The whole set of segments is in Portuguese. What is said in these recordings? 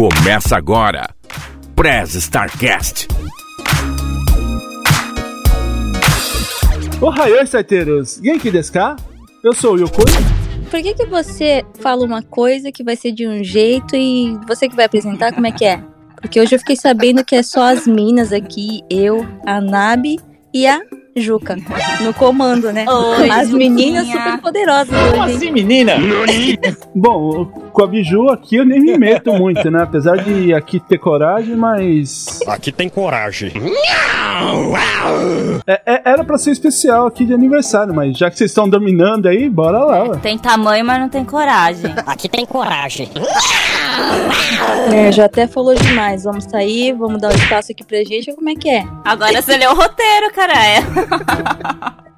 Começa agora, Prez Starcast. Ohayou, starteiros! Genki desu ka? Eu sou o Yokoi. Por que, que você fala uma coisa que vai ser de um jeito e você que vai apresentar, como é que é? Porque hoje eu fiquei sabendo que é só as minas aqui, eu, a Nabi e a Juca, no comando, né? Oi, As Juquinha. meninas super poderosas hoje, hein? assim, menina? Bom, com a Biju aqui eu nem me meto muito, né? Apesar de aqui ter coragem, mas. Aqui tem coragem. É- é- era pra ser especial aqui de aniversário, mas já que vocês estão dominando aí, bora lá. ué. Tem tamanho, mas não tem coragem. Aqui tem coragem. É, já até falou demais. Vamos sair, vamos dar um espaço aqui pra gente, como é que é? Agora você leu o roteiro, cara.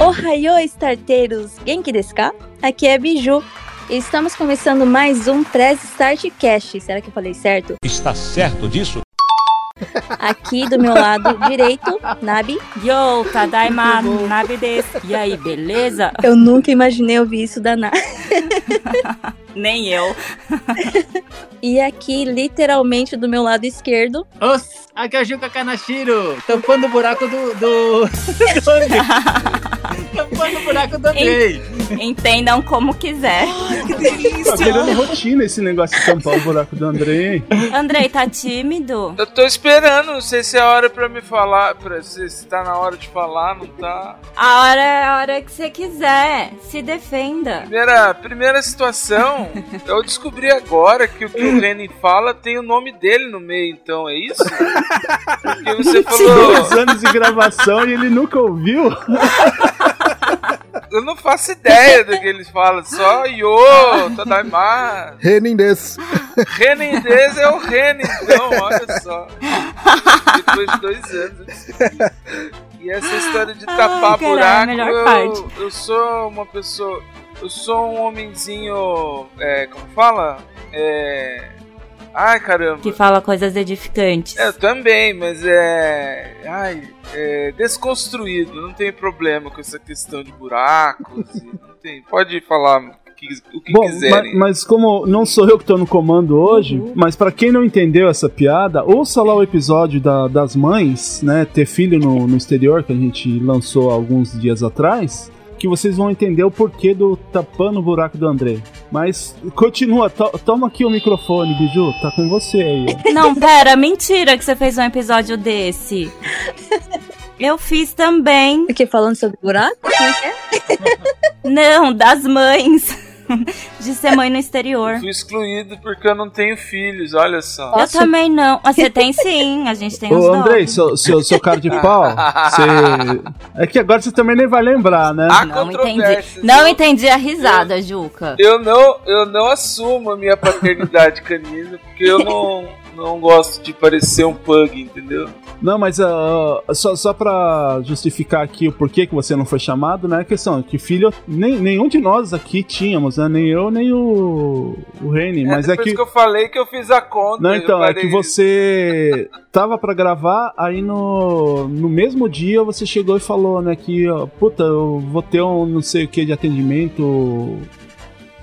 Ohayou, starteiros! Genki desu ka? Aqui é Biju. Estamos começando mais um Press Start Cast. Será que eu falei certo? Está certo disso? Aqui do meu lado direito, Nabi. Yo, Tadaima, Nabi desu. E aí, beleza? Eu nunca imaginei ouvir isso da Nabi. Nem eu. E aqui, literalmente, do meu lado esquerdo, Os, aqui é Kanashiro, tampando o buraco do... do... do Andrei. tampando o buraco do Andrei. Entendam como quiser. Tá virando rotina esse negócio de tampar o buraco do André. hein? Andrei, tá tímido? Eu tô esperando, não sei se é a hora pra me falar, pra, se, se tá na hora de falar, não tá. A hora é a hora que você quiser. Se defenda. Primeira, primeira situação, eu descobri agora que o que o Lenin fala tem o nome dele no meio, então, é isso? Porque você falou. Dois anos de gravação e ele nunca ouviu. Eu não faço ideia do que eles falam, só Yo, Tadaima. Renin desu. Renendez é o Renan, então, olha só. Depois de dois anos. E essa história de tapar Ai, caralho, buraco, a melhor eu, parte. eu sou uma pessoa. Eu sou um homenzinho. É, como fala? É. Ai, caramba. Que fala coisas edificantes. Eu também, mas é. Ai, é desconstruído. Não tem problema com essa questão de buracos. e não tem. Pode falar o que, o que Bom, quiserem. ma- mas, como não sou eu que tô no comando hoje, mas pra quem não entendeu essa piada, ouça lá o episódio da- das mães, né? Ter filho no, no exterior, que a gente lançou alguns dias atrás, que vocês vão entender o porquê do tapando o buraco do André. Mas continua, to- toma aqui o microfone, Biju, tá com você aí. Não, pera, mentira que você fez um episódio desse. Eu fiz também. o que? Falando sobre buraco? Como é que é? Não, das mães. De ser mãe no exterior. Fui excluído porque eu não tenho filhos, olha só. Eu também não. Ah, Você tem sim, a gente tem os Ô, Andrei, dois. seu, seu, seu cara de pau, você... É que agora você também nem vai lembrar, né? Há Não entendi. Não eu, entendi a risada, Juca. eu não, eu não assumo a minha paternidade canina porque eu não, não gosto de parecer um pug, entendeu? Não, mas ah, só, só pra justificar aqui o porquê que você não foi chamado, né? A questão é que filho, nem, nenhum de nós aqui tínhamos, né? Nem eu, nem o, o Reni. Mas é, que. que... eu falei que eu fiz a conta. Não, então, é que você tava pra gravar, aí no, no mesmo dia você chegou e falou, né, que, ó, puta, eu vou ter um não sei o que de atendimento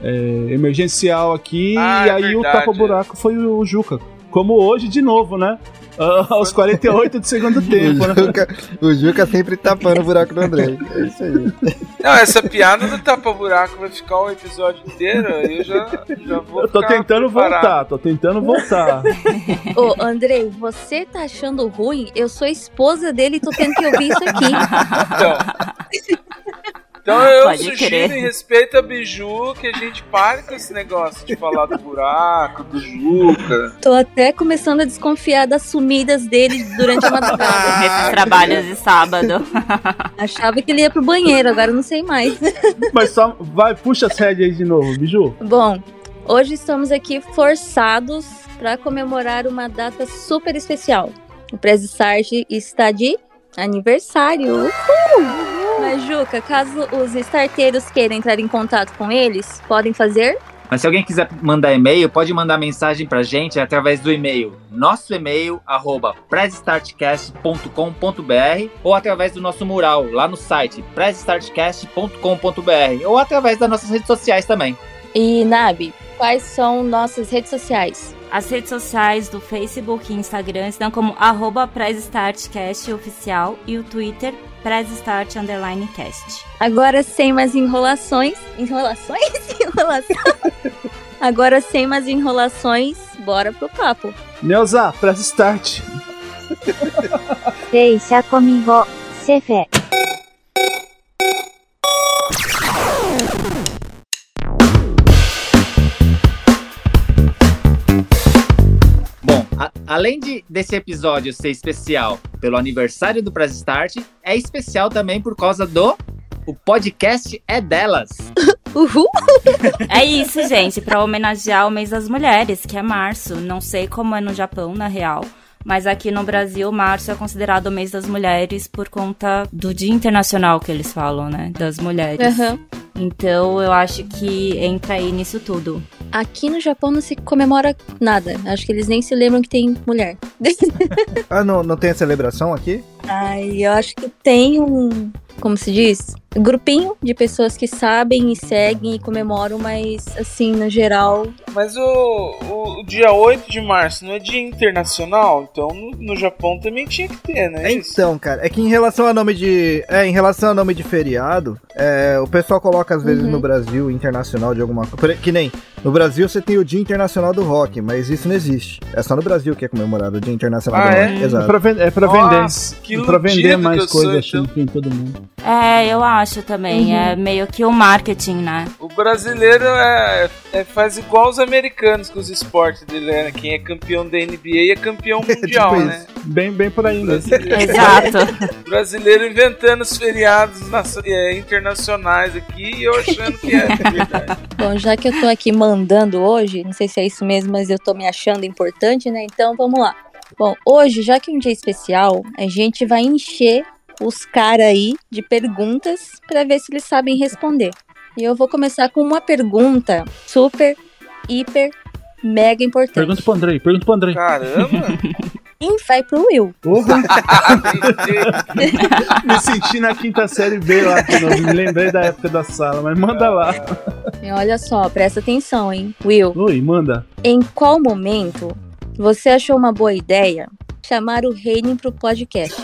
é, emergencial aqui, Ah, e é aí o verdade, tapa-buraco foi o Juca. Como hoje, de novo, né? Ah, aos 48 do segundo tempo, O né? Juca, o Juca sempre tapando o buraco do André. É isso aí. Não, essa piada do tapa-buraco vai ficar o episódio inteiro, aí eu já, já vou. Eu tô ficar tentando preparado. voltar, tô tentando voltar. Ô, Andrei, você tá achando ruim? Eu sou esposa dele e tô tendo que ouvir isso aqui. Então. Então eu Pode sugiro crer. em respeito a Biju que a gente pare com esse negócio de falar do buraco, do Juca. Tô até começando a desconfiar das sumidas dele durante a madrugada. Esses trabalhos de sábado. Achava que ele ia pro banheiro, agora não sei mais. Mas só vai, puxa as rédeas aí de novo, Biju. Bom, hoje estamos aqui forçados para comemorar uma data super especial. O Prez Start está de aniversário. Uhul! Mas, Juca, caso os starteiros queiram entrar em contato com eles, podem fazer? Mas se alguém quiser mandar e-mail, pode mandar mensagem pra gente através do e-mail. Nosso e-mail, arroba ou através do nosso mural lá no site pressstartcast.com.br ou através das nossas redes sociais também. E, Nabi, quais são nossas redes sociais? As redes sociais do Facebook e Instagram estão como arroba PressStartCast oficial e o Twitter PressStart Underline Cast. Agora, sem mais enrolações. Enrolações? Enrolação. Agora, sem mais enrolações, bora pro papo. Neuza, press start. Deixa comigo, chefe. Além de desse episódio ser especial pelo aniversário do Press Start, é especial também por causa do o podcast é delas. Uhul! É isso, gente, para homenagear o mês das mulheres, que é março. Não sei como é no Japão, na real. Mas aqui no Brasil, março é considerado o mês das mulheres por conta do Dia Internacional que eles falam, né? Das mulheres. Aham. Então eu acho que entra aí nisso tudo. Aqui no Japão não se comemora nada. Acho que eles nem se lembram que tem mulher. Ah, não, não tem a celebração aqui? Ai, eu acho que tem um. Como se diz? Um grupinho de pessoas que sabem e seguem e comemoram, mas assim, no geral. Mas o, o, o dia 8 de março não é dia internacional? Então no, no Japão também tinha que ter, né? Então, cara, é que em relação a nome de. É, em relação a nome de feriado, é, o pessoal coloca às vezes Uhum. no Brasil internacional de alguma coisa. Que nem. No Brasil você tem o Dia Internacional do Rock, mas isso não existe. É só no Brasil que é comemorado o Dia Internacional Ah, do é? Rock. É Exato. pra, ven- é pra Nossa, vender. que É pra vender iludido que mais eu sou, coisa assim então. em todo mundo. É, eu acho também. É meio que o marketing, né? O brasileiro é, é- faz igual os americanos com os esportes dele, né? Quem é campeão da NBA é campeão mundial, Tipo né? Bem, bem por aí. Brasileiro, Exato. brasileiro inventando os feriados é, internacionais aqui e eu achando que é verdade. Bom, já que eu tô aqui mandando hoje, não sei se é isso mesmo, mas eu tô me achando importante, né? Então vamos lá. Bom, hoje, já que é um dia especial, a gente vai encher os caras aí de perguntas pra ver se eles sabem responder. E eu vou começar com uma pergunta super, hiper, mega importante. Pergunta pro Andrei, pergunta pro Andrei. Caramba! Quem vai pro Will? Porra, me senti na quinta série B lá, me lembrei da época da sala, mas manda lá. E olha só, presta atenção, hein? Will, Oi, manda. em qual momento você achou uma boa ideia chamar o Reining pro podcast?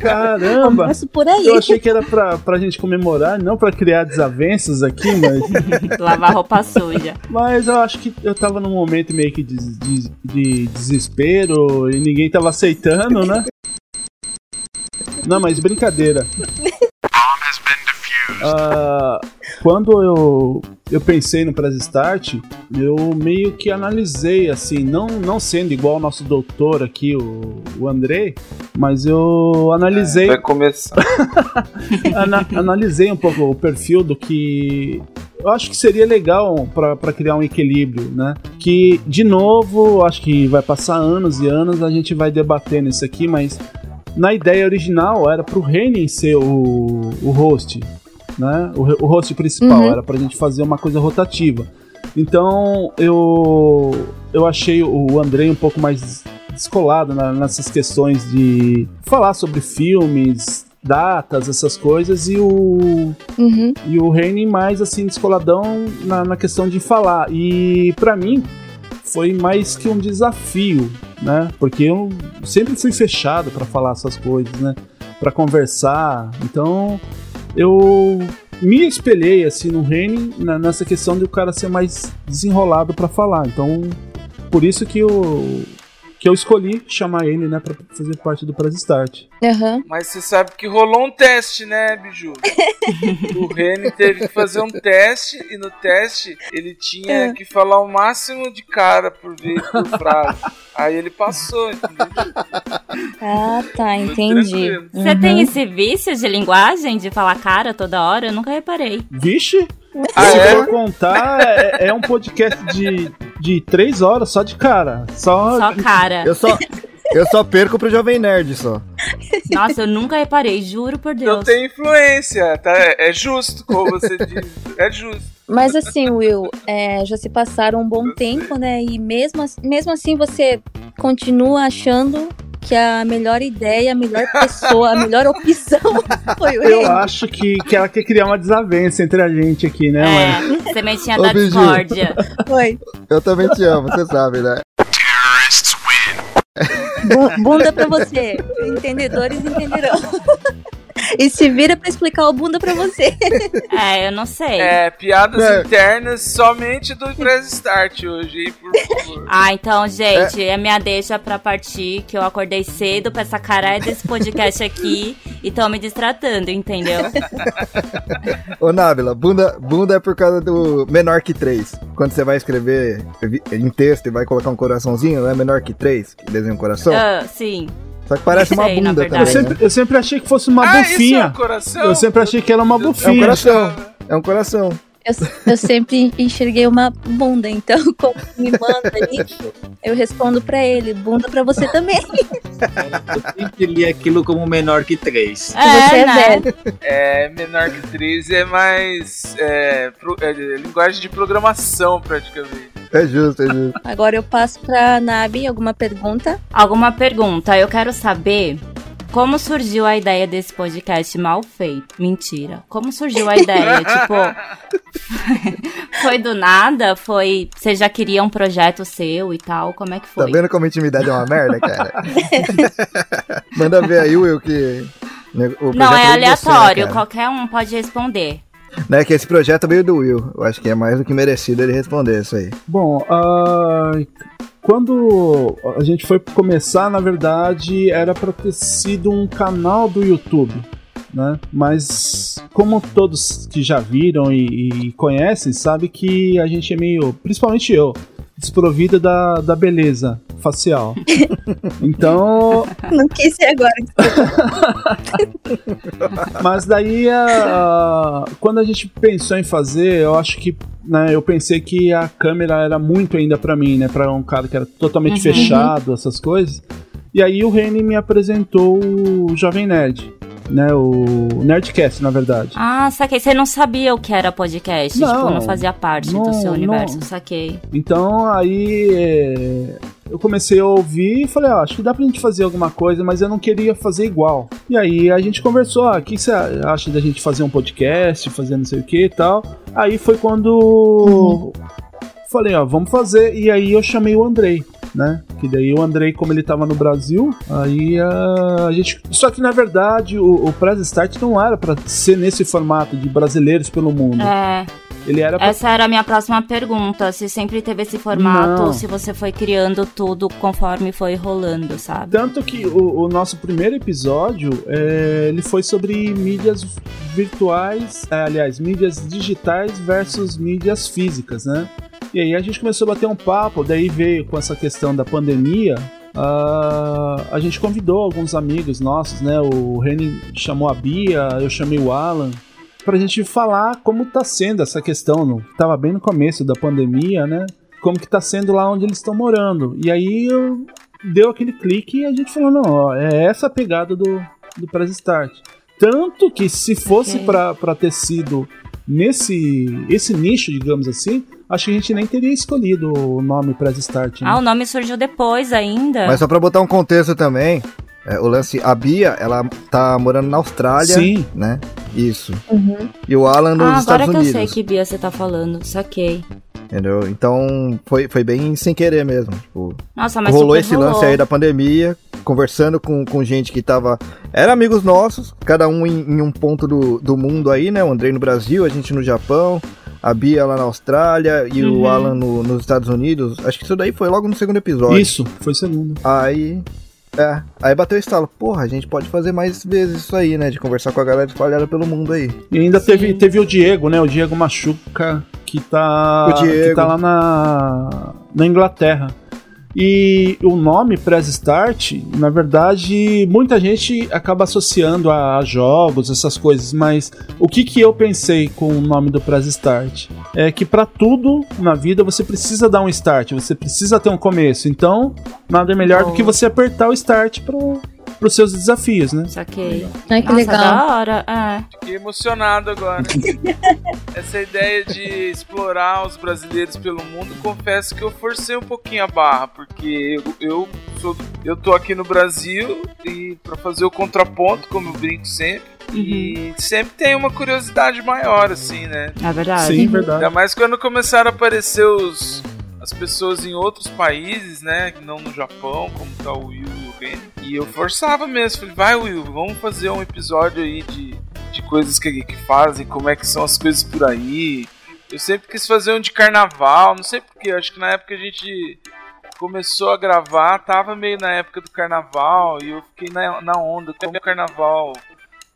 Caramba! Começo por aí. Eu achei que era pra, pra gente comemorar, não pra criar desavenças aqui, mas, Lavar roupa suja. mas eu acho que eu tava num momento meio que de, de- de desespero e ninguém tava aceitando, né? Não, mas brincadeira. Ah, quando eu, eu pensei no Press Start, eu meio que analisei, assim, não, não sendo igual o nosso doutor aqui, o, o André, mas eu analisei Vai começar. ana- analisei um pouco o perfil do que eu acho que seria legal para criar um equilíbrio, né? Que, de novo, acho que vai passar anos e anos, a gente vai debater nisso aqui, mas na ideia original era pro Renin ser o, o host, né? O, o host principal, Uhum. era pra gente fazer uma coisa rotativa. Então eu eu achei o Andrei um pouco mais descolado nessas questões de falar sobre filmes, datas, essas coisas, e o Uhum. e o Reine mais assim descoladão na, na questão de falar. E pra mim foi mais que um desafio, né? Porque eu sempre fui fechado pra falar essas coisas, né? Pra conversar. Então eu me espelhei assim no na- nessa questão de o cara ser mais desenrolado pra falar. Então por isso que eu que eu escolhi chamar ele, né, pra fazer parte do Press Start. Aham. Mas você sabe que rolou um teste, né, Biju? o Reni teve que fazer um teste e no teste ele tinha que falar o máximo de cara por vez por frase. Aí ele passou, entendeu? Ah, tá, entendi. tranquilo. Você Uhum. tem esse vício de linguagem, de falar cara toda hora? Eu nunca reparei. Vixe! Ah, Se é? for contar, é, é um podcast de, de três horas só de cara. Só, Só cara. Eu só, eu só perco pro Jovem Nerd só. Nossa, eu nunca reparei, juro por Deus. Não tem influência, tá? É justo, como você diz. É justo. Mas assim, Will, é, já se passaram um bom tempo, né? E mesmo, mesmo assim você continua achando que a melhor ideia, a melhor pessoa, a melhor opção foi o eu Rei. acho que, que ela quer criar uma desavença entre a gente aqui, né, mano? É, sementinha Ô, da discórdia. Foi. Eu também te amo, você sabe, né? Bu- Bunda pra você. Entendedores entenderão. E se vira pra explicar o bunda pra você. É, eu não sei. É, piadas É. internas somente do Press Start hoje, hein, por favor. Ah, então, gente, é minha deixa pra partir, que eu acordei cedo pra essa caralho desse podcast aqui e tão me distratando, entendeu? Ô, Nábila, bunda, bunda é por causa do menor que 3. Quando você vai escrever em texto e vai colocar um coraçãozinho, não é menor que 3? Que desenha um coração? Ah, sim. Só que parece uma sei, bunda verdade. Eu né? sempre, eu sempre achei que fosse uma ah, isso é bufinha. um coração? Eu sempre achei que era uma É um bufinha. coração. É um coração. Eu, eu sempre enxerguei uma bunda, então como me manda ali, eu respondo pra ele, bunda pra você também. Eu sempre li aquilo como menor que três. você é né? velho. É, menor que 3 é mais. É, pro- é linguagem de programação, praticamente. É justo, é justo. Agora eu passo pra Nabi, alguma pergunta? Alguma pergunta? Eu quero saber como surgiu a ideia desse podcast mal feito. Mentira. Como surgiu a ideia? tipo, foi do nada? Foi. Você já queria um projeto seu e tal? Como é que Tá foi? vendo como a intimidade é uma merda, cara? Manda ver aí, Will, que. o Não, é você, né, aleatório. cara? qualquer um pode responder. Não é que esse projeto veio do Will. Eu acho que é mais do que merecido ele responder isso aí. Bom, ah, quando a gente foi começar, na verdade, era para ter sido um canal do YouTube, né? Mas como todos que já viram e, e conhecem, sabe que a gente é meio, principalmente eu, desprovido da, da beleza facial. Então, Não quis ser agora. Mas daí, a- a- quando a gente pensou em fazer, eu acho que, né, eu pensei que a câmera era muito ainda pra mim, né, Pra um cara que era totalmente Uhum. fechado, essas coisas. E aí o Reni me apresentou o Jovem Nerd, né, o Nerdcast, na verdade. Ah, saquei. Você não sabia o que era podcast? Não, tipo, não fazia parte não, do seu universo. não. Saquei. Então aí é, eu comecei a ouvir e falei, ah, acho que dá pra gente fazer alguma coisa, mas eu não queria fazer igual. E aí a gente conversou, ah, o que você acha da gente fazer um podcast, fazer não sei o que e tal. Aí foi quando falei, ó, vamos fazer. E aí eu chamei o Andrei. Né? Que daí o Andrei, como ele tava no Brasil, aí ah, a gente. Só que na verdade o, o Press Start não era pra ser nesse formato de brasileiros pelo mundo. É, Ele era pra essa era a minha próxima pergunta. Se sempre teve esse formato Não. ou se você foi criando tudo conforme foi rolando, sabe? Tanto que o, o nosso primeiro episódio, é, ele foi sobre mídias virtuais, é, aliás, mídias digitais versus mídias físicas, né? E aí a gente começou a bater um papo, daí veio com essa questão da pandemia, ah, a gente convidou alguns amigos nossos, né? O Reni chamou a Bia, eu chamei o Alan, pra gente falar como tá sendo essa questão, no, tava bem no começo da pandemia, né? Como que tá sendo lá onde eles estão morando. E aí eu, deu aquele clique e a gente falou, não, ó, é essa a pegada do, do Press Start. Tanto que se fosse Ok. pra pra ter sido nesse esse nicho, digamos assim, acho que a gente nem teria escolhido o nome Press Start. né? Ah, o nome surgiu depois ainda. Mas só pra botar um contexto também, é, o lance, a Bia, ela tá morando na Austrália, Sim. né? Isso. Uhum. E o Alan nos ah, agora Estados que Unidos. eu sei que Bia você tá falando. Saquei. Entendeu? Então foi, foi bem sem querer mesmo. Tipo, Nossa, mas rolou esse rolou. lance aí da pandemia, conversando com, com gente que tava. Era amigos nossos, cada um em, em um ponto do, do mundo aí, né? O Andrei no Brasil, a gente no Japão. A Bia lá na Austrália e Uhum. o Alan no- nos Estados Unidos. Acho que isso daí foi logo no segundo episódio. Isso, foi segundo. Aí. É, aí bateu o estalo. Porra, a gente pode fazer mais vezes isso aí, né? De conversar com a galera espalhada pelo mundo aí. E ainda teve, teve o Diego, né? O Diego Machuca, que tá, O Diego. que tá lá na, na Inglaterra. E o nome Press Start, na verdade, muita gente acaba associando a, jogos, essas coisas, mas o que, que eu pensei com o nome do Press Start? É que pra tudo na vida você precisa dar um start, você precisa ter um começo. Então, nada melhor do que você apertar o start pro, pros seus desafios, né? Saquei. Ai, que Nossa, legal. da hora. É. Fiquei emocionado agora. Essa ideia de explorar os brasileiros pelo mundo, confesso que eu forcei um pouquinho a barra, porque eu, eu, sou, eu tô aqui no Brasil e para fazer o contraponto, como eu brinco sempre, e sempre tem uma curiosidade maior, assim, né? É verdade. Sim, verdade. Ainda mais quando começaram a aparecer os, as pessoas em outros países, né? Não no Japão, como tá o Will e o. E eu forçava mesmo. Falei, vai Will, vamos fazer um episódio aí de, de coisas que, que fazem, como é que são as coisas por aí. Eu sempre quis fazer um de carnaval, não sei porquê, acho que na época a gente começou a gravar, tava meio na época do carnaval e eu fiquei na, na onda, como o carnaval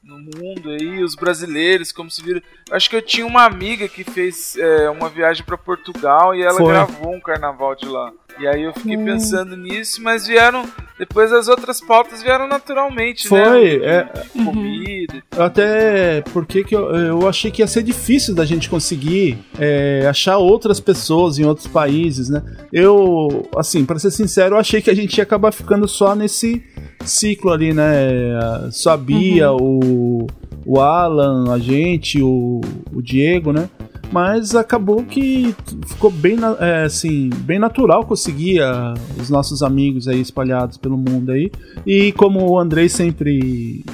no mundo aí, os brasileiros, como se viram. Acho que eu tinha uma amiga que fez é, uma viagem pra Portugal e ela Foi. gravou um carnaval de lá. E aí eu fiquei pensando nisso, mas vieram. Depois as outras pautas vieram naturalmente, né? Foi, é, Comida. Até porque que eu, eu achei que ia ser difícil da gente conseguir é, achar outras pessoas em outros países, né? Eu, assim, pra ser sincero, eu achei que a gente ia acabar ficando só nesse ciclo ali, né? Só a Bia, o, o Alan, a gente, o, o Diego, né? Mas acabou que ficou bem, é, assim, bem natural conseguir ah, os nossos amigos aí espalhados pelo mundo aí. E como o Andrei sempre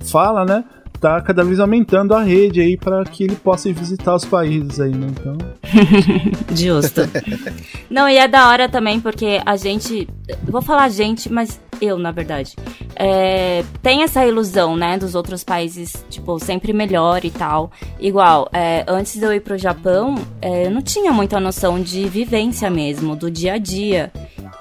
fala, né? Tá cada vez aumentando a rede aí para que ele possa visitar os países aí, né? Então, Justo. Não, e é da hora também porque a gente. Vou falar gente, mas eu, na verdade. é, tem essa ilusão, né, dos outros países, tipo, sempre melhor e tal. Igual, é, antes de eu ir pro Japão, é, eu não tinha muita noção de vivência mesmo, do dia a dia.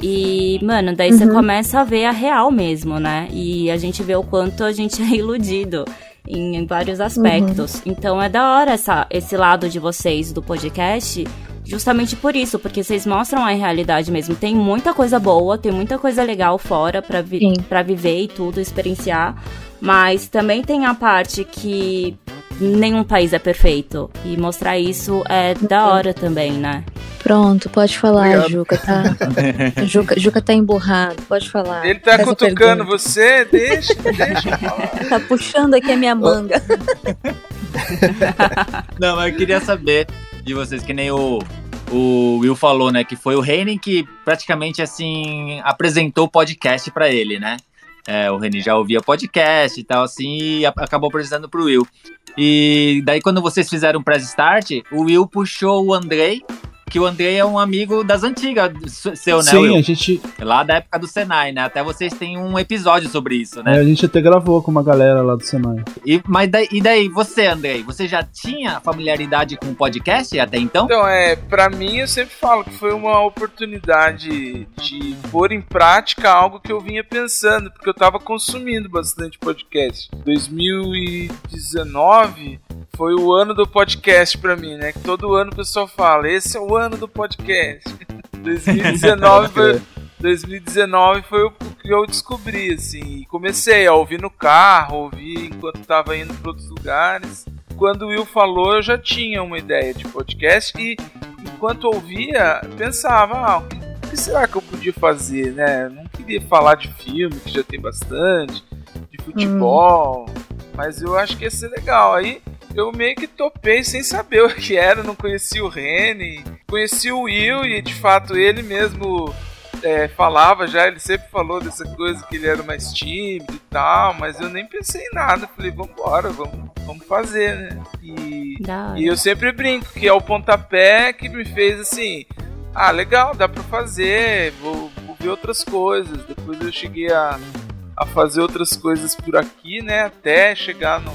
E, mano, daí você começa a ver a real mesmo, né? E a gente vê o quanto a gente é iludido em, em vários aspectos. Então é da hora essa, esse lado de vocês do podcast, justamente por isso, porque vocês mostram a realidade mesmo. Tem muita coisa boa, tem muita coisa legal fora pra, vi pra viver e tudo, experienciar. Mas também tem a parte que nenhum país é perfeito. E mostrar isso é da hora também, né? Pronto, pode falar, Obrigado. Juca, tá? Juca, Juca tá emborrado, pode falar. Ele tá cutucando pergunta. você, deixa, deixa. Tá puxando aqui a minha manga. Não, mas eu queria saber de vocês, que nem o, o Will falou, né? Que foi o Reinen que praticamente assim apresentou o podcast pra ele, né? É, o Renin já ouvia podcast e tal, assim, e acabou apresentando pro Will. E daí, quando vocês fizeram o Press Start, o Will puxou o Andrei, que o Andrei é um amigo das antigas seu, né, sim, Will? a gente, Lá da época do Senai, né? Até vocês têm um episódio sobre isso, né? é, a gente até gravou com uma galera lá do Senai. E, mas daí, e daí, você, Andrei, você já tinha familiaridade com o podcast até então? Então, é, pra mim eu sempre falo que foi uma oportunidade de pôr em prática algo que eu vinha pensando, porque eu tava consumindo bastante podcast. 2019 foi o ano do podcast pra mim, né? Que todo ano o pessoal fala, esse é o ano do podcast. 2019 foi, 2019 foi o que eu descobri, assim, e comecei a ouvir no carro, ouvir enquanto tava indo para outros lugares. Quando o Will falou, eu já tinha uma ideia de podcast e enquanto ouvia, pensava, ah, o que, o que será que eu podia fazer, né? Eu não queria falar de filme, que já tem bastante, de futebol, mas eu acho que ia ser legal. Aí eu meio que topei sem saber o que era, não conhecia o Rene, conheci o Will e de fato ele mesmo é, falava já, ele sempre falou dessa coisa que ele era mais tímido e tal, mas eu nem pensei em nada. Falei, vambora, vamos, vamos fazer, né? E, e eu sempre brinco que é o pontapé que me fez assim. Ah, legal, dá pra fazer, vou, vou ver outras coisas. Depois eu cheguei a, a fazer outras coisas por aqui, né? Até chegar no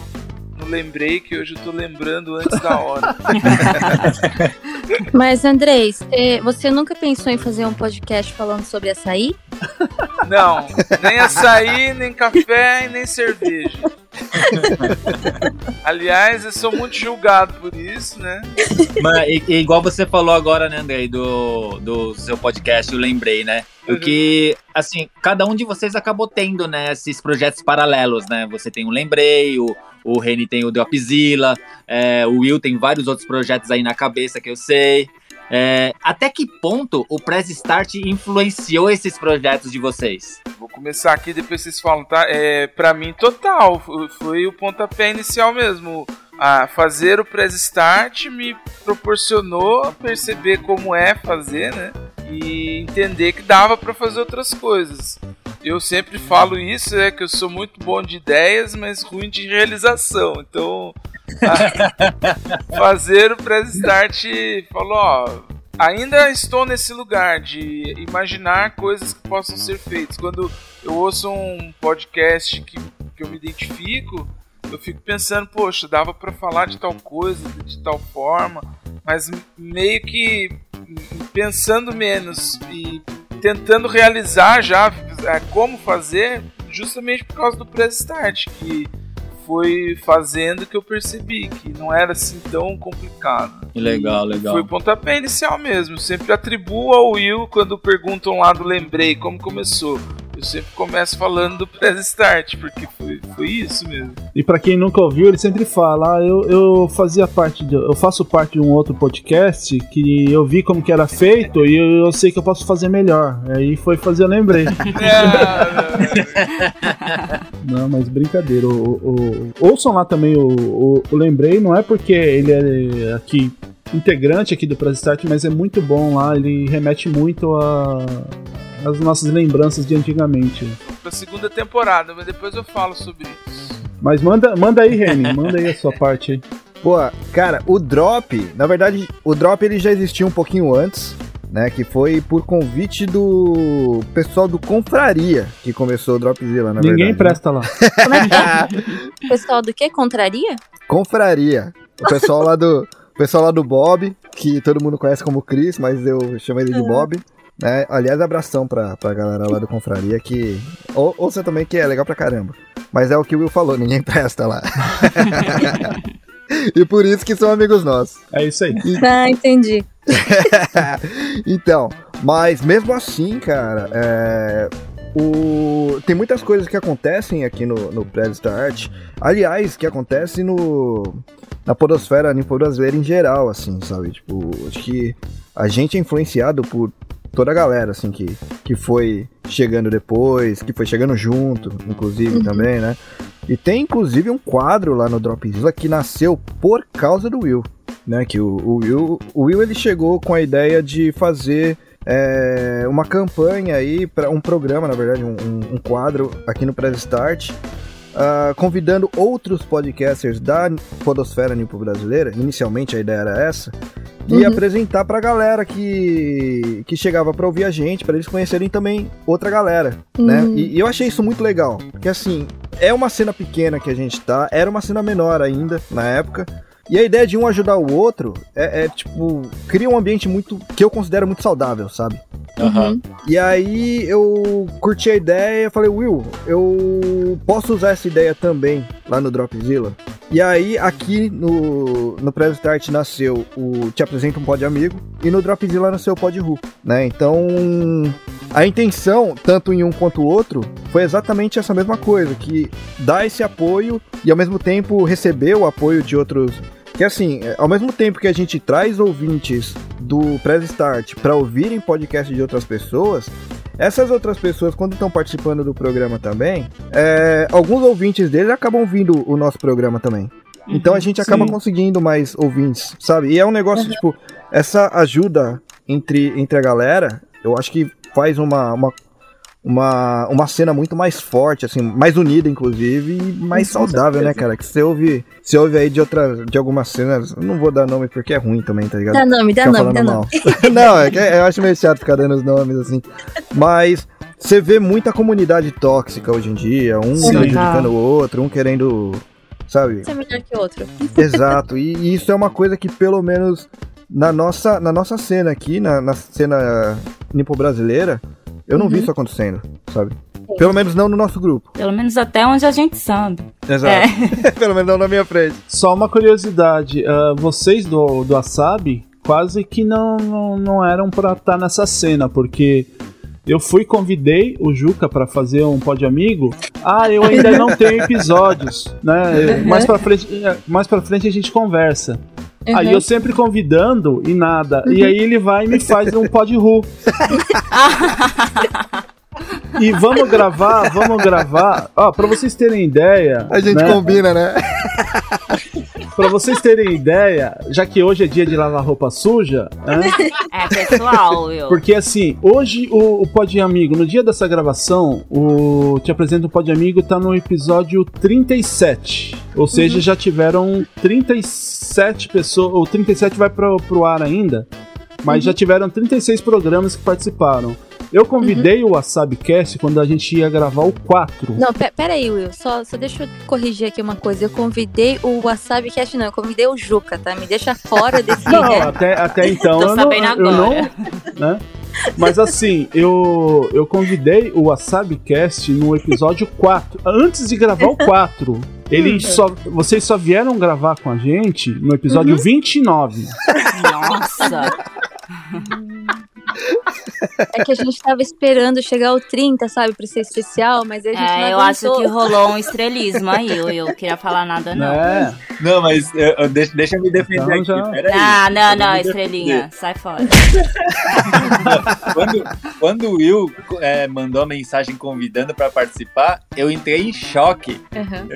lembrei que hoje eu tô lembrando antes da hora. Mas, Andrés, eh, você nunca pensou em fazer um podcast falando sobre açaí? Não, nem açaí, nem café e nem cerveja. Aliás, eu sou muito julgado por isso, né? Mas, e- e igual você falou agora, né, Andrei, do, do seu podcast, eu lembrei, né? Porque, assim, cada um de vocês acabou tendo, né, esses projetos paralelos, né? Você tem o Lembrei, o, o Reni tem o Dropzilla, é, o Will tem vários outros projetos aí na cabeça que eu sei. É, até que ponto o Press Start influenciou esses projetos de vocês? Vou começar aqui, depois vocês falam, tá? É, pra mim, total. Foi, o pontapé inicial mesmo. A fazer o press start me proporcionou perceber como é fazer, né? E entender que dava pra fazer outras coisas. Eu sempre falo isso, é que eu sou muito bom de ideias, mas ruim de realização. Então, fazer o press start falou, ó, ainda estou nesse lugar de imaginar coisas que possam ser feitas. Quando eu ouço um podcast que, que eu me identifico, eu fico pensando, poxa, dava pra falar de tal coisa, de tal forma, mas meio que pensando menos e tentando realizar já é, como fazer, justamente por causa do press start, que foi fazendo que eu percebi que não era assim tão complicado. Legal, legal. Foi o pontapé inicial mesmo. Sempre atribuo ao Will quando perguntam lá do Lembrei como começou. Eu sempre começo falando do press start, porque foi, foi isso mesmo. E pra quem nunca ouviu, ele sempre fala: ah, eu, eu fazia parte, de, eu faço parte de um outro podcast que eu vi como que era feito e eu, eu sei que eu posso fazer melhor. Aí foi fazer, eu lembrei. não, mas brincadeira. O, o- ouçam lá também o, o, o lembrei, não é porque ele é aqui integrante aqui do Press Start, mas é muito bom lá. Ele remete muito a as nossas lembranças de antigamente. Pra segunda temporada, mas depois eu falo sobre isso. Mas manda, manda aí, Reni, manda aí a sua parte aí. Pô, cara, o Drop, na verdade, o Drop ele já existia um pouquinho antes, né? Que foi por convite do pessoal do Confraria que começou o Dropzilla, na Ninguém verdade. né? presta lá. Como é que é? Pessoal do que? Contraria? Confraria. O pessoal lá do. O pessoal lá do Bob, que todo mundo conhece como Chris, mas eu chamo ele de Bob. Né? Aliás, abração pra, pra galera lá do Confraria que. Ou, ouça também que é legal pra caramba. Mas é o que o Will falou, ninguém presta lá. e por isso que são amigos nossos. É isso aí. Ah, entendi. então, mas mesmo assim, cara, é, o... tem muitas coisas que acontecem aqui no, no Press Start. Aliás, que acontece no na podosfera nipo brasileira em geral, assim, sabe? Tipo, acho que a gente é influenciado por toda a galera, assim, que, que foi chegando depois, que foi chegando junto, inclusive, também, né? E tem, inclusive, um quadro lá no Dropzilla que nasceu por causa do Will, né? Que o, o Will, o Will, ele chegou com a ideia de fazer é, uma campanha aí, para um programa, na verdade, um- um quadro aqui no Press Start, ah, convidando outros podcasters da podosfera nipo brasileira, inicialmente a ideia era essa, e apresentar pra galera que, que chegava pra ouvir a gente, pra eles conhecerem também outra galera, né? Uhum. E, e eu achei isso muito legal, porque assim, é uma cena pequena que a gente tá, era uma cena menor ainda na época, e a ideia de um ajudar o outro é, é, tipo, cria um ambiente muito, que eu considero muito saudável, sabe? Uhum. E aí eu curti a ideia, falei, Will, eu posso usar essa ideia também lá no Dropzilla. E aí aqui no, no Press Start nasceu o Te Apresenta um Pod Amigo e no Dropzilla nasceu o Pod Ru, né? Então a intenção, tanto em um quanto o outro, foi exatamente essa mesma coisa, que dar esse apoio e ao mesmo tempo receber o apoio de outros que assim, é, ao mesmo tempo que a gente traz ouvintes do Press Start para ouvirem podcast de outras pessoas, essas outras pessoas, quando estão participando do programa também, é, alguns ouvintes deles acabam ouvindo o nosso programa também. Então a gente acaba Sim. conseguindo mais ouvintes, sabe? E é um negócio, tipo, essa ajuda entre, entre a galera, eu acho que faz uma, uma, uma, uma cena muito mais forte, assim, mais unida, inclusive, e mais saudável, né, cara? Que você ouve, você ouve aí de outras, de algumas cenas, não vou dar nome porque é ruim também, tá ligado? Dá nome, dá nome, dá falando nome. mal. não, é que eu acho meio chato ficar dando os nomes assim. Mas você vê muita comunidade tóxica hoje em dia, um Sim. prejudicando o outro, um querendo sabe? É melhor que outro. Exato, e, e isso é uma coisa que pelo menos na nossa, na nossa cena aqui, na, na cena nipo brasileira, eu não vi isso acontecendo, sabe? Pelo menos não no nosso grupo. Pelo menos até onde a gente sabe. Exato. pelo menos não na minha frente. Só uma curiosidade, ah, vocês do, do Asabi quase que não, não, não eram pra estar nessa cena, porque eu fui convidei o Juca pra fazer um pod amigo. Ah, eu ainda não tenho episódios, né? Mais para frente, mais para frente a gente conversa. Aí Uhum. eu sempre convidando e nada. E aí ele vai e me faz um pod ru. E vamos gravar, vamos gravar. Ó, pra vocês terem ideia. A gente né? combina, né? Pra vocês terem ideia, já que hoje é dia de lavar roupa suja, né? É pessoal, Will. Porque assim, hoje o, o Pod Amigo, no dia dessa gravação, o Te Apresento o Pod Amigo tá no episódio 37. Ou seja, já tiveram 37 pessoas. Ou 37 vai pro, pro ar ainda. Mas já tiveram 36 programas que participaram. Eu convidei o WasabiCast quando a gente ia gravar o 4. Não, pe pera aí, Will. Só, só deixa eu corrigir aqui uma coisa. Eu convidei o Wasabi Cast, não. Eu convidei o Juca, tá? Me deixa fora desse. Não, né? até, até então Tô eu não, sabendo eu agora. não, né? Mas assim, eu, eu convidei o WasabiCast no episódio 4, antes de gravar o 4. Eles só, vocês só vieram gravar com a gente no episódio 29. Nossa. É que a gente tava esperando chegar ao 30, sabe? Pra ser especial, mas aí a gente É, não eu acho que rolou um estrelismo aí, Will. Eu não queria falar nada, não. Né? Não, mas eu- eu- deixa, deixa eu me defender Então aqui. já- Peraí. Ah, não, Eu não, estrelinha. Sai fora. quando, quando o Will é, mandou a mensagem convidando pra participar, eu entrei em choque. Aham.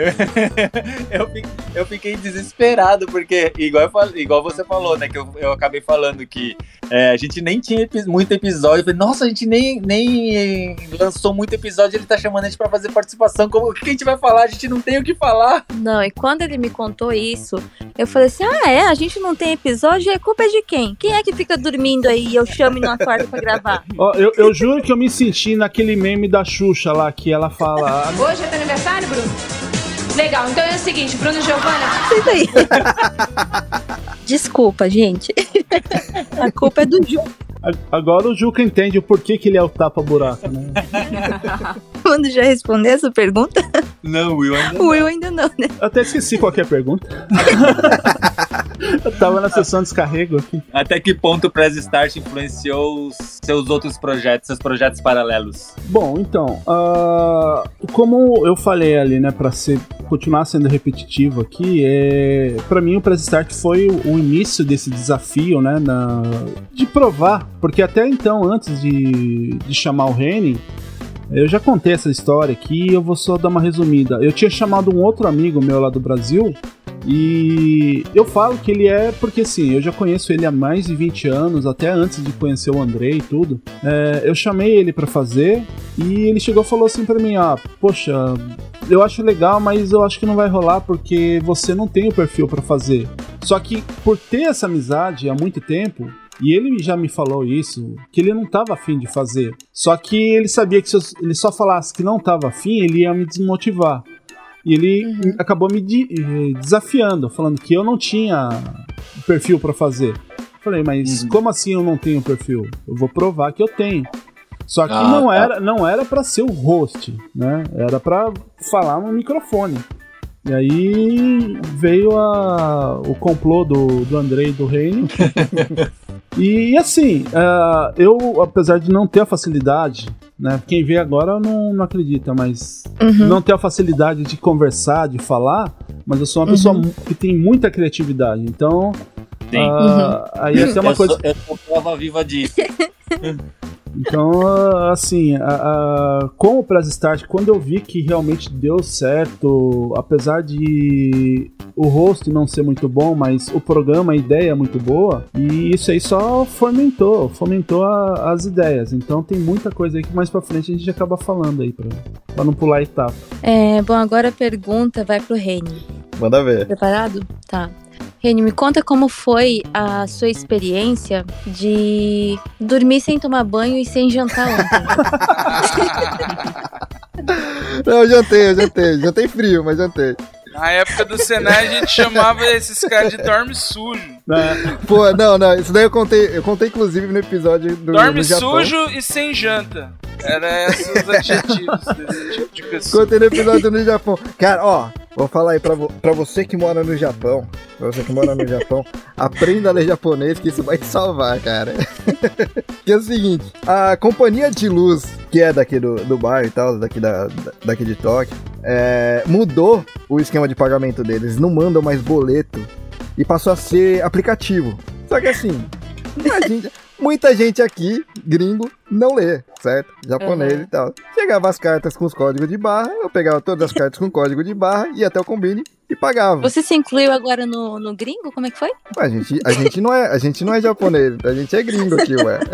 eu, eu fiquei desesperado, porque, igual, eu igual você falou, né? Que eu, eu acabei falando que é, a gente nem tinha muito episódio. Eu falei, nossa, a gente nem, nem lançou muito episódio, ele tá chamando a gente pra fazer participação. Como, o que a gente vai falar? A gente não tem o que falar. Não, e quando ele me contou isso, eu falei assim: ah, é? A gente não tem episódio, e a culpa é de quem? Quem é que fica dormindo aí e eu chamo e não acordo pra gravar? Ó, eu, eu juro que eu me senti naquele meme da Xuxa lá, que ela fala. Hoje é teu aniversário, Bruno? Legal, então é o seguinte, Bruno e Giovana, Isso aí. Desculpa, gente. A culpa é do Ju. "A- Agora o Juca entende o porquê que ele é o tapa-buraco, né? Quando já responder essa pergunta, Não, Will, ainda o Will ainda não, né? Eu até esqueci qual que é pergunta. eu tava na sessão de descarrego aqui. Até que ponto o Press Start influenciou os seus outros projetos, seus projetos paralelos? Bom, então, ah, como eu falei ali, né, pra ser, continuar sendo repetitivo aqui, é, para mim o Press Start foi o, o início desse desafio, né, na- de provar, porque até então, antes de, de chamar o Reni, eu já contei essa história aqui, eu vou só dar uma resumida. Eu tinha chamado um outro amigo meu lá do Brasil, e eu falo que ele é porque assim, eu já conheço ele há mais de 20 anos, até antes de conhecer o Andrei e tudo. É, eu chamei ele pra fazer e ele chegou e falou assim pra mim: Ah, poxa, eu acho legal, mas eu acho que não vai rolar porque você não tem o perfil pra fazer. Só que por ter essa amizade há muito tempo, e ele já me falou isso, que ele não tava afim de fazer. Só que ele sabia que se eu- ele só falasse que não tava afim, ele ia me desmotivar. E ele acabou me de- eh, desafiando, falando que eu não tinha perfil pra fazer. Falei, mas como assim eu não tenho perfil? Eu vou provar que eu tenho. Só que Ah, não tá. era não era para ser o host, né? Era pra falar no microfone. E aí veio a, o complô do, do Andrei e do Reino. e assim, ah, eu, apesar de não ter a facilidade, né? Quem vê agora não, não acredita, mas Uhum. não ter a facilidade de conversar, de falar, mas eu sou uma pessoa mu- que tem muita criatividade. Então, Sim. ah, aí essa é uma eu, coisa. sou, eu sou prova viva disso. Então, ah, assim, a- a- com o Press Start, quando eu vi que realmente deu certo, apesar de o host não ser muito bom, mas o programa, a ideia é muito boa, e isso aí só fomentou, fomentou a- as ideias. Então tem muita coisa aí que mais pra frente a gente acaba falando aí, pra, pra não pular etapa. É, bom, agora a pergunta vai pro Reni. Manda ver. Preparado? Tá. Reni, me conta como foi a sua experiência de dormir sem tomar banho e sem jantar ontem. Não, eu jantei, eu jantei. Jantei frio, mas jantei. Na época do Senai a gente chamava esses caras de dorme sujo. Pô, não, não, isso daí eu contei, eu contei inclusive no episódio do Dorme sujo e sem janta. Era esses os adjetivos desse tipo de pessoa. Contei no episódio no Japão. Cara, ó, vou falar aí pra, vo- pra você que mora no Japão. Pra você que mora no Japão, aprenda a ler japonês que isso vai te salvar, cara. que é o seguinte, a companhia de luz, que é daqui do, do bairro e tal, daqui, da, da- daqui de Tóquio, é, mudou o esquema de pagamento deles. Não mandam mais boleto e passou a ser aplicativo. Só que assim, gente- muita gente aqui, gringo, não lê, certo? Japonês Uhum. e tal. Chegava as cartas com os códigos de barra, eu pegava todas as cartas com código de barra, ia até o combine e pagava. Você se incluiu agora no, no gringo? Como é que foi? A gente, a gente não é, a gente não é japonês, a gente é gringo aqui, ué.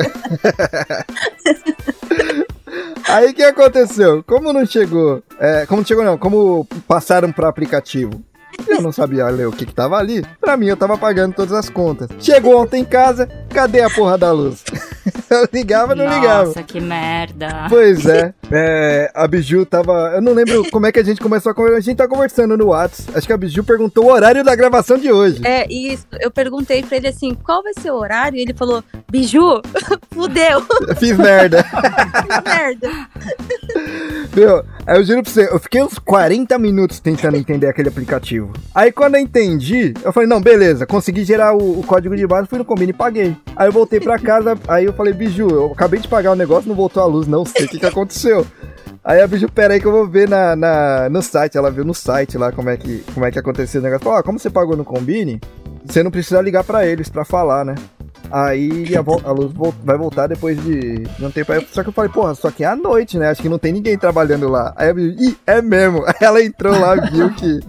Aí o que aconteceu? Como não chegou, é, como não chegou não, como passaram para aplicativo, eu não sabia ler o que que tava ali, pra mim eu tava pagando todas as contas. Chegou ontem em casa, cadê a porra da luz? eu ligava, não ligava. Nossa, que merda. Pois é. É, a Biju tava. Eu não lembro como é que a gente começou a conversar. A gente tá conversando no WhatsApp. Acho que a Biju perguntou o horário da gravação de hoje. É, e eu perguntei pra ele assim, qual vai ser o horário? E ele falou, Biju, fudeu, Eu fiz merda. merda. Meu, aí eu juro pra você, eu fiquei uns 40 minutos tentando entender aquele aplicativo. Aí quando eu entendi, eu falei, não, beleza, consegui gerar o, o código de base, fui no combine e paguei. Aí eu voltei pra casa, aí eu falei, Biju, eu acabei de pagar o negócio, não voltou a luz, não sei o que, que aconteceu. Aí a Biju, pera aí que eu vou ver na, na- no site, ela viu no site lá como é que, como é que aconteceu o negócio. Falou, ó, como você pagou no combine, você não precisa ligar pra eles pra falar, né? Aí a, vol- a luz vol- vai voltar depois de, de um tempo. Aí, só que eu falei, porra, só que é à noite, né? Acho que não tem ninguém trabalhando lá. Aí eu vi, ih, é mesmo. Aí ela entrou lá viu que,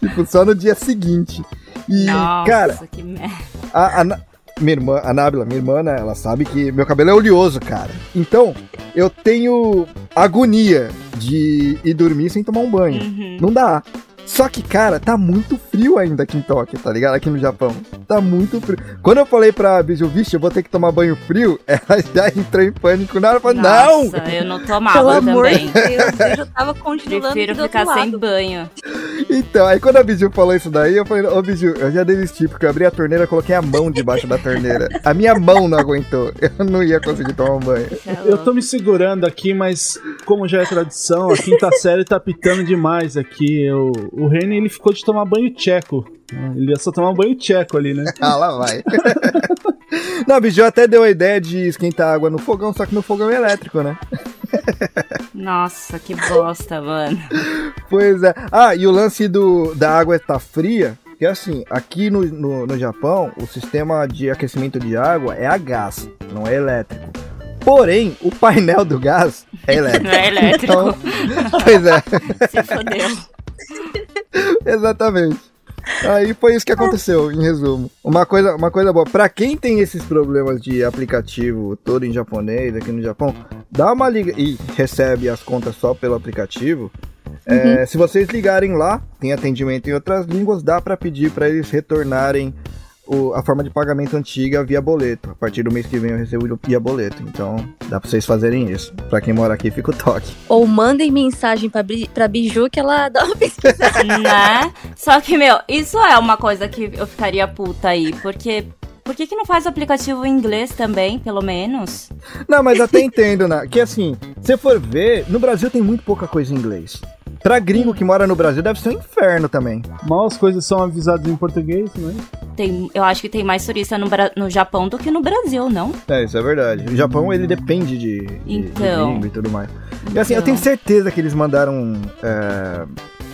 tipo, só no dia seguinte. E, Nossa, cara, que merda. a, a minha irmã, a Nábila, minha irmã, né, ela sabe que meu cabelo é oleoso, cara. Então, eu tenho agonia de ir dormir sem tomar um banho. Uhum. Não dá. Só que, cara, tá muito frio ainda aqui em Tóquio, tá ligado? Aqui no Japão. Tá muito frio. Quando eu falei pra Biju, vixe, eu vou ter que tomar banho frio, ela já entrou em pânico na hora. Falou, não! Nossa, eu não Pelo tomava amor de também. Deus, eu tava congelando Prefiro ficar outro sem banho. Então, aí quando a Biju falou isso daí, eu falei, ô Biju, eu já desisti, porque eu abri a torneira e coloquei a mão debaixo da torneira. A minha mão não aguentou. Eu não ia conseguir tomar um banho. É Eu tô me segurando aqui, mas como já é tradição, a quinta série tá pitando demais aqui. Eu, o Reni, ele ficou de tomar banho tcheco. Ele ia só tomar um banho tcheco ali, né? Ah, lá vai. Não, a Biju até deu a ideia de esquentar água no fogão, só que no fogão é elétrico, né? Nossa, que bosta, mano. Pois é. Ah, e o lance do, da água estar fria, que é assim, aqui no, no, no Japão, o sistema de aquecimento de água é a gás, não é elétrico. Porém, o painel do gás é elétrico. Não é elétrico. Então, pois é, Se fodeu. exatamente. Aí foi isso que aconteceu, em resumo. Uma coisa, uma coisa boa, pra quem tem esses problemas de aplicativo todo em japonês aqui no Japão, dá uma liga e recebe as contas só pelo aplicativo. É, se vocês ligarem lá, tem atendimento em outras línguas, dá pra pedir pra eles retornarem o- a forma de pagamento antiga via boleto. A partir do mês que vem eu recebo via boleto. Então, dá pra vocês fazerem isso. Pra quem mora aqui, fica o toque. Ou mandem mensagem pra, pra Biju que ela dá uma pesquisa. né? Só que, meu, isso é uma coisa que eu ficaria puta aí, porque. Por que, que não faz o aplicativo em inglês também, pelo menos? Não, mas até entendo, né? Que assim, se for ver, no Brasil tem muito pouca coisa em inglês. Pra gringo que mora no Brasil deve ser um inferno também. Mal as coisas são avisadas em português, né? Tem, eu acho que tem mais turista no, no Japão do que no Brasil, não? É, isso é verdade. O Japão, ele depende de, de, de Então. língua e tudo mais. E assim, eu Então. tenho certeza que eles mandaram é,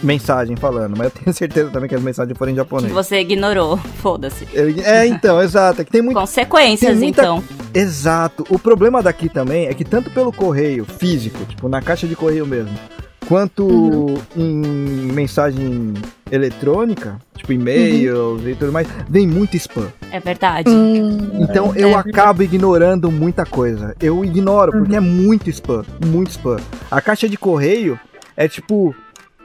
mensagem falando, mas eu tenho certeza também que as mensagens foram em Que japonês. você ignorou. Foda-se. É, então, exato. É que tem muito. Consequências, Tem muita- então. Exato. O problema daqui também é que tanto pelo correio físico, tipo na caixa de correio mesmo, quanto em mensagem eletrônica, tipo e-mails e tudo mais, vem muito spam. É verdade. Hum, Então eu acabo ignorando muita coisa. Eu ignoro porque é muito spam, muito spam. A caixa de correio é tipo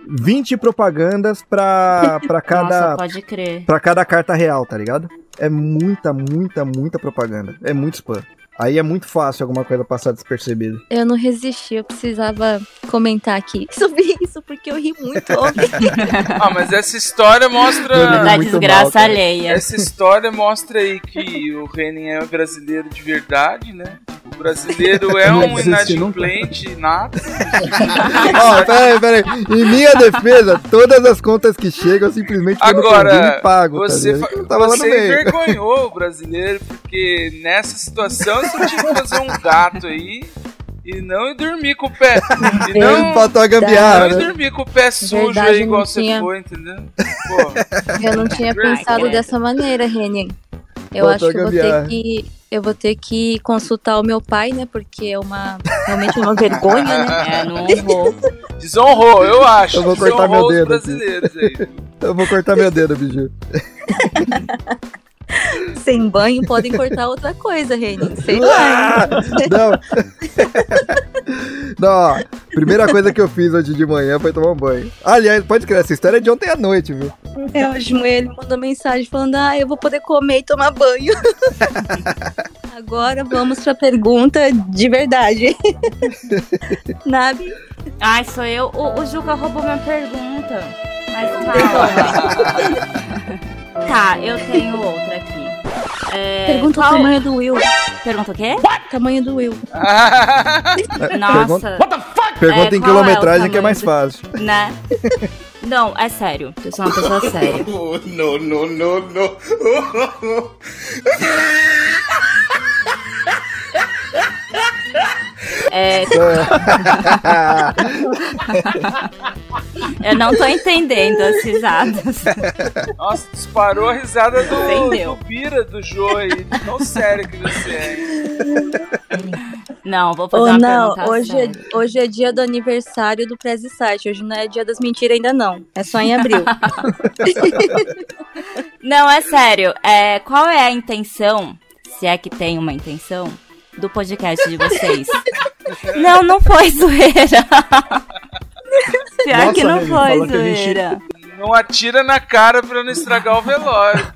20 propagandas pra, pra cada Nossa, pode crer. Pra cada carta real, tá ligado? É muita, muita, muita propaganda. É muito spam. Aí é muito fácil alguma coisa passar despercebida. eu não resisti, eu precisava comentar aqui sobre isso, porque eu ri muito ontem. Ah, mas essa história mostra. Da desgraça alheia. Essa história mostra aí que o Renin é brasileiro de verdade, né? O brasileiro é um inadimplente nato. Ó, peraí, peraí. Em minha defesa, todas as contas que chegam, eu simplesmente Agora, Convênio e pago. você, tá fa-? Eu você meio. envergonhou o brasileiro, porque nessa situação você tinha que fazer um gato aí e não ir dormir com o pé. E não, Faltou a gambiarra, não ir né? dormir com o pé sujo Verdade, aí, eu igual não você tinha- foi, entendeu? Pô, Eu não tinha pensado credo. dessa maneira, Renin. Eu Faltou acho que eu vou gambiarra. ter que eu vou ter que consultar o meu pai, né? Porque é uma realmente uma vergonha, né? É, não honrou. desonrou, eu acho. Eu vou cortar desonrou meu dedo aqui. brasileiros aí. Eu vou cortar meu dedo, bicho. Sem banho podem cortar outra coisa, Renin. Sei lá. Ah, não. não, ó, primeira coisa que eu fiz hoje de manhã foi tomar um banho. Aliás, pode crer, essa história é de ontem à noite, viu? É, hoje de manhã ele mandou mensagem falando: Ah, eu vou poder comer e tomar banho. Agora vamos pra pergunta de verdade. Nabi, Ai, sou eu. O, o Juca roubou minha pergunta. Mas calma. tá, eu tenho outra aqui. É, pergunta qual- o tamanho do Will. Pergunta o quê? Tamanho do Will. Nossa. Pergunta É, em é o quilometragem que é mais do- fácil. Né? Não, é sério. Eu sou uma pessoa séria. No, no, no, no. É, eu não tô entendendo as risadas. Nossa, disparou a risada do, Entendeu. do Bira do Jô aí, tão sério que você é. Não, vou fazer Ou uma não, pergunta hoje é, hoje é dia do aniversário do Prezi Site. Hoje não é dia das mentiras ainda não. É só em abril. Não, é sério. É, qual é a intenção, se é que tem uma intenção, do podcast de vocês? não, não foi zoeira. Pior Nossa, que não foi falou que a gente- zoeira. Não atira na cara pra não estragar o velório.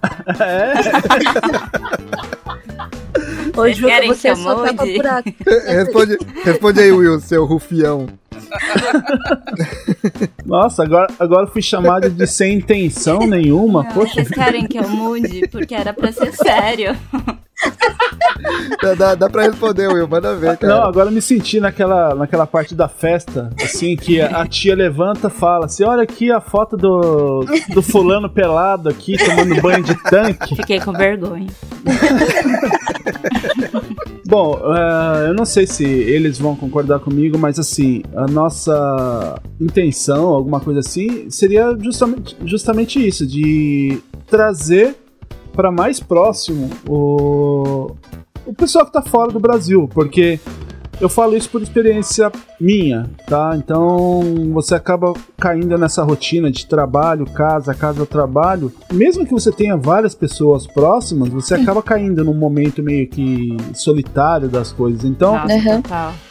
Ô, Vocês Juca, querem você que só tapa mude? buraco. responde, responde aí, Will, seu rufião. Nossa, agora, agora eu fui chamado de sem intenção nenhuma. Não, Poxa, vocês querem que eu mude? Porque era pra ser sério. Dá, dá, dá pra responder, Will, manda ver, cara. Não, agora eu me senti naquela, naquela parte da festa, assim, que a, tia levanta e fala assim: olha aqui a foto do, do fulano pelado aqui, tomando banho de tanque. Fiquei com vergonha. Bom, eh, eu não sei se eles vão concordar comigo, mas assim, a nossa intenção, alguma coisa assim, seria justamente, justamente isso, de trazer para mais próximo o, o pessoal que tá fora do Brasil, porque eu falo isso por experiência minha, tá? Então você acaba caindo nessa rotina de trabalho, casa, casa, trabalho. Mesmo que você tenha várias pessoas próximas, você acaba caindo num momento meio que solitário das coisas. Então, Nossa,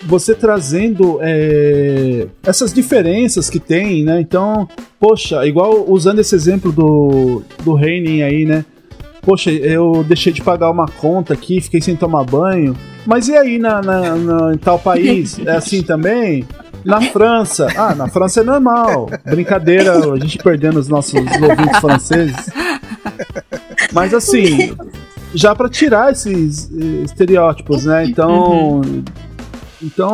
você trazendo é, essas diferenças que tem, né? Então, poxa, igual usando esse exemplo do, do Reining aí, né? Poxa, eu deixei de pagar uma conta aqui, fiquei sem tomar banho. Mas e aí na, na- na- em tal país? É assim também? Na França. Ah, na França é normal. Brincadeira, a gente perdendo os nossos ouvintes franceses. Mas assim, já para tirar esses estereótipos, né? Então, então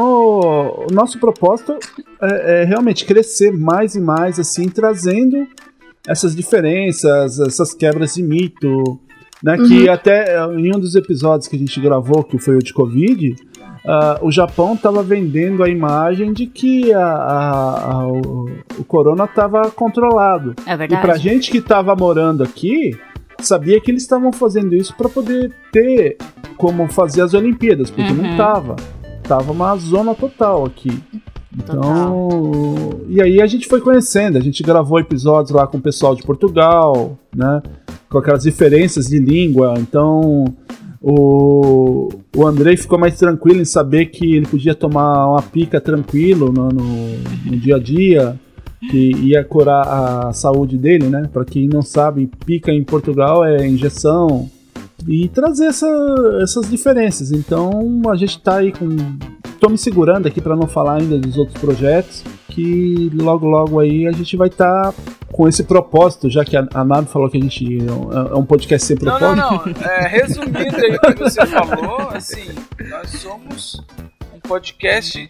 o nosso propósito é, é realmente crescer mais e mais, assim, trazendo essas diferenças, essas quebras de mito, né? Que até eh, em um dos episódios que a gente gravou, que foi o de Covid, ah, o Japão estava vendendo a imagem de que a- a- a- o, o corona estava controlado. É E pra verdade. gente que tava morando aqui, sabia que eles estavam fazendo isso para poder ter como fazer as Olimpíadas, porque não Uhum. tava. Tava uma zona total aqui. Então, e aí a gente foi conhecendo, a gente gravou episódios lá com o pessoal de Portugal, né? Com aquelas diferenças de língua. Então, o, o Andrei ficou mais tranquilo em saber que ele podia tomar uma pica tranquilo no, no- no dia a dia, que ia curar a saúde dele, né? Para quem não sabe, pica em Portugal é injeção e trazer essa- essas diferenças. Então, a gente tá aí com tô me segurando aqui para não falar ainda dos outros projetos, que logo logo aí a gente vai estar tá com esse propósito, já que a, a falou que a gente é um podcast sem propósito. Não, não, não. É, resumindo aí o que você falou, assim, nós somos um podcast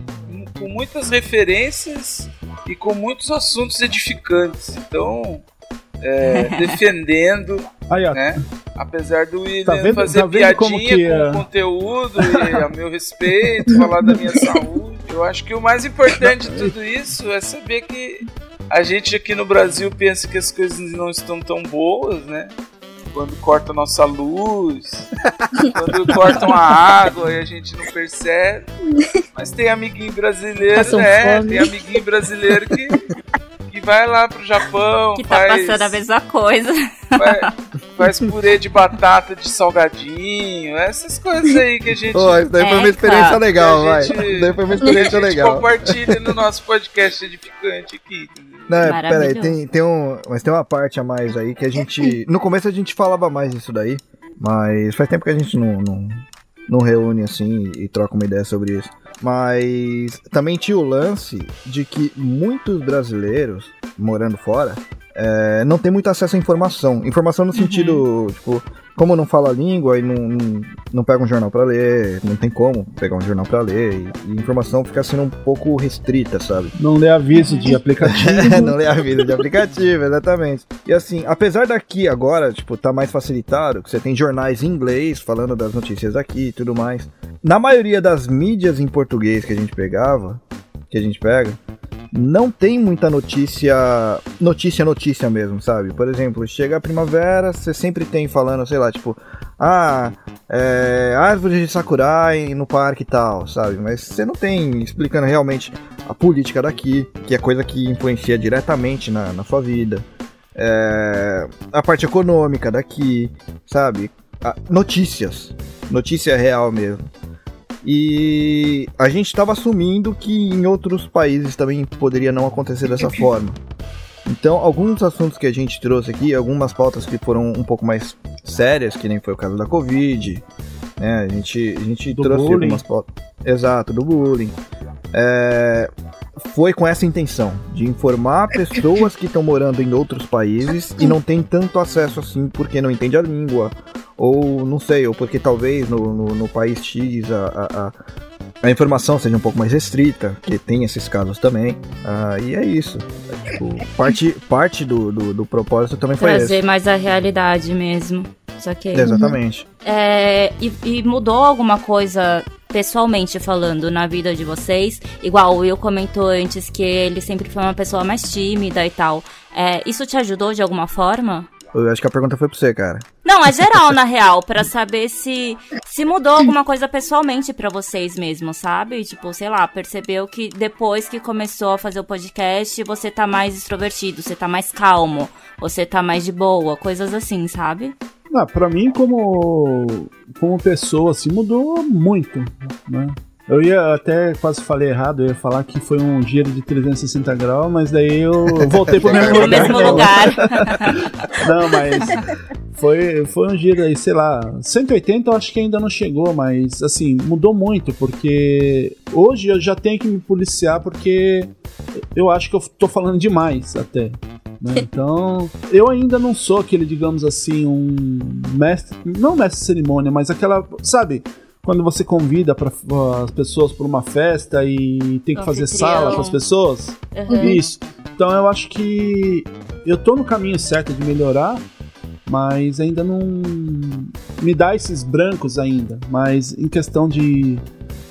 com muitas referências e com muitos assuntos edificantes. Então, é, defendendo, Aí, né? Apesar do William tá vendo, fazer tá piadinha com é... conteúdo e a meu respeito, falar da minha saúde. Eu acho que o mais importante de tudo isso é saber que a gente aqui no Brasil pensa que as coisas não estão tão boas, né? Quando corta a nossa luz, quando cortam a água e a gente não percebe. Mas tem amiguinho brasileiro, Passam né? Fome. Tem amiguinho brasileiro que que vai lá pro Japão. Que tá faz, passando a mesma coisa. Faz, faz purê de batata de salgadinho, essas coisas aí que a gente. Pô, isso daí foi uma é, experiência cara, legal, vai. Gente, daí foi uma experiência legal. compartilha no nosso podcast edificante aqui. Não, peraí, tem, tem um. Mas tem uma parte a mais aí que a gente. No começo a gente falava mais disso daí. Mas faz tempo que a gente não, não, não reúne assim e troca uma ideia sobre isso. Mas também tinha o lance de que muitos brasileiros morando fora é, não tem muito acesso à informação. Informação no sentido, uhum. tipo, como não fala a língua e não, não, não, pega um jornal para ler, não tem como pegar um jornal para ler, e, e, informação fica sendo um pouco restrita, sabe? Não lê aviso de aplicativo. não lê aviso de aplicativo, exatamente. E assim, apesar daqui agora, tipo, tá mais facilitado, que você tem jornais em inglês falando das notícias aqui e tudo mais. Na maioria das mídias em português que a gente pegava, que a gente pega, não tem muita notícia, notícia, notícia mesmo, sabe? Por exemplo, chega a primavera, você sempre tem falando, sei lá, tipo, ah, é, árvore de sakurai no parque e tal, sabe? Mas você não tem explicando realmente a política daqui, que é coisa que influencia diretamente na, na sua vida. É, a parte econômica daqui, sabe? notícias, notícia real mesmo. E a gente estava assumindo que em outros países também poderia não acontecer dessa forma. Então, alguns assuntos que a gente trouxe aqui, algumas pautas que foram um pouco mais sérias, que nem foi o caso da Covid, né? A gente, a gente trouxe bullying. algumas pautas. Exato, do bullying. É, foi com essa intenção, de informar pessoas que estão morando em outros países e não têm tanto acesso assim porque não entende a língua, ou não sei, ou porque talvez no, no, no país X a, a, a, informação seja um pouco mais restrita, que tem esses casos também. Ah, e é isso. É, tipo, parte, parte do, do, do propósito também Trazer foi esse. Trazer mais a realidade mesmo. Só que. Exatamente. É, e, e mudou alguma coisa pessoalmente falando na vida de vocês? Igual o Will comentou antes que ele sempre foi uma pessoa mais tímida e tal. É, isso te ajudou de alguma forma? Eu acho que a pergunta foi pra você, cara. Não, é geral, na real, para saber se se mudou alguma coisa pessoalmente para vocês mesmo, sabe? Tipo, sei lá, percebeu que depois que começou a fazer o podcast, você tá mais extrovertido, você tá mais calmo, você tá mais de boa, coisas assim, sabe? Ah, pra mim, como, como pessoa, assim, mudou muito, né? Eu ia até quase falei errado, eu ia falar que foi um giro de 360 graus, mas daí eu voltei pro mesmo lugar. mesmo lugar. não, mas foi, foi um giro aí, sei lá, 180 eu acho que ainda não chegou, mas assim, mudou muito, porque hoje eu já tenho que me policiar porque eu acho que eu tô falando demais até. Né? Então, eu ainda não sou aquele, digamos assim, um mestre, não mestre de cerimônia, mas aquela, sabe, quando você convida para as pessoas para uma festa e tem que fazer sala para as pessoas. Uhum. Isso. Então eu acho que eu tô no caminho certo de melhorar, mas ainda não me dá esses brancos ainda. Mas em questão de,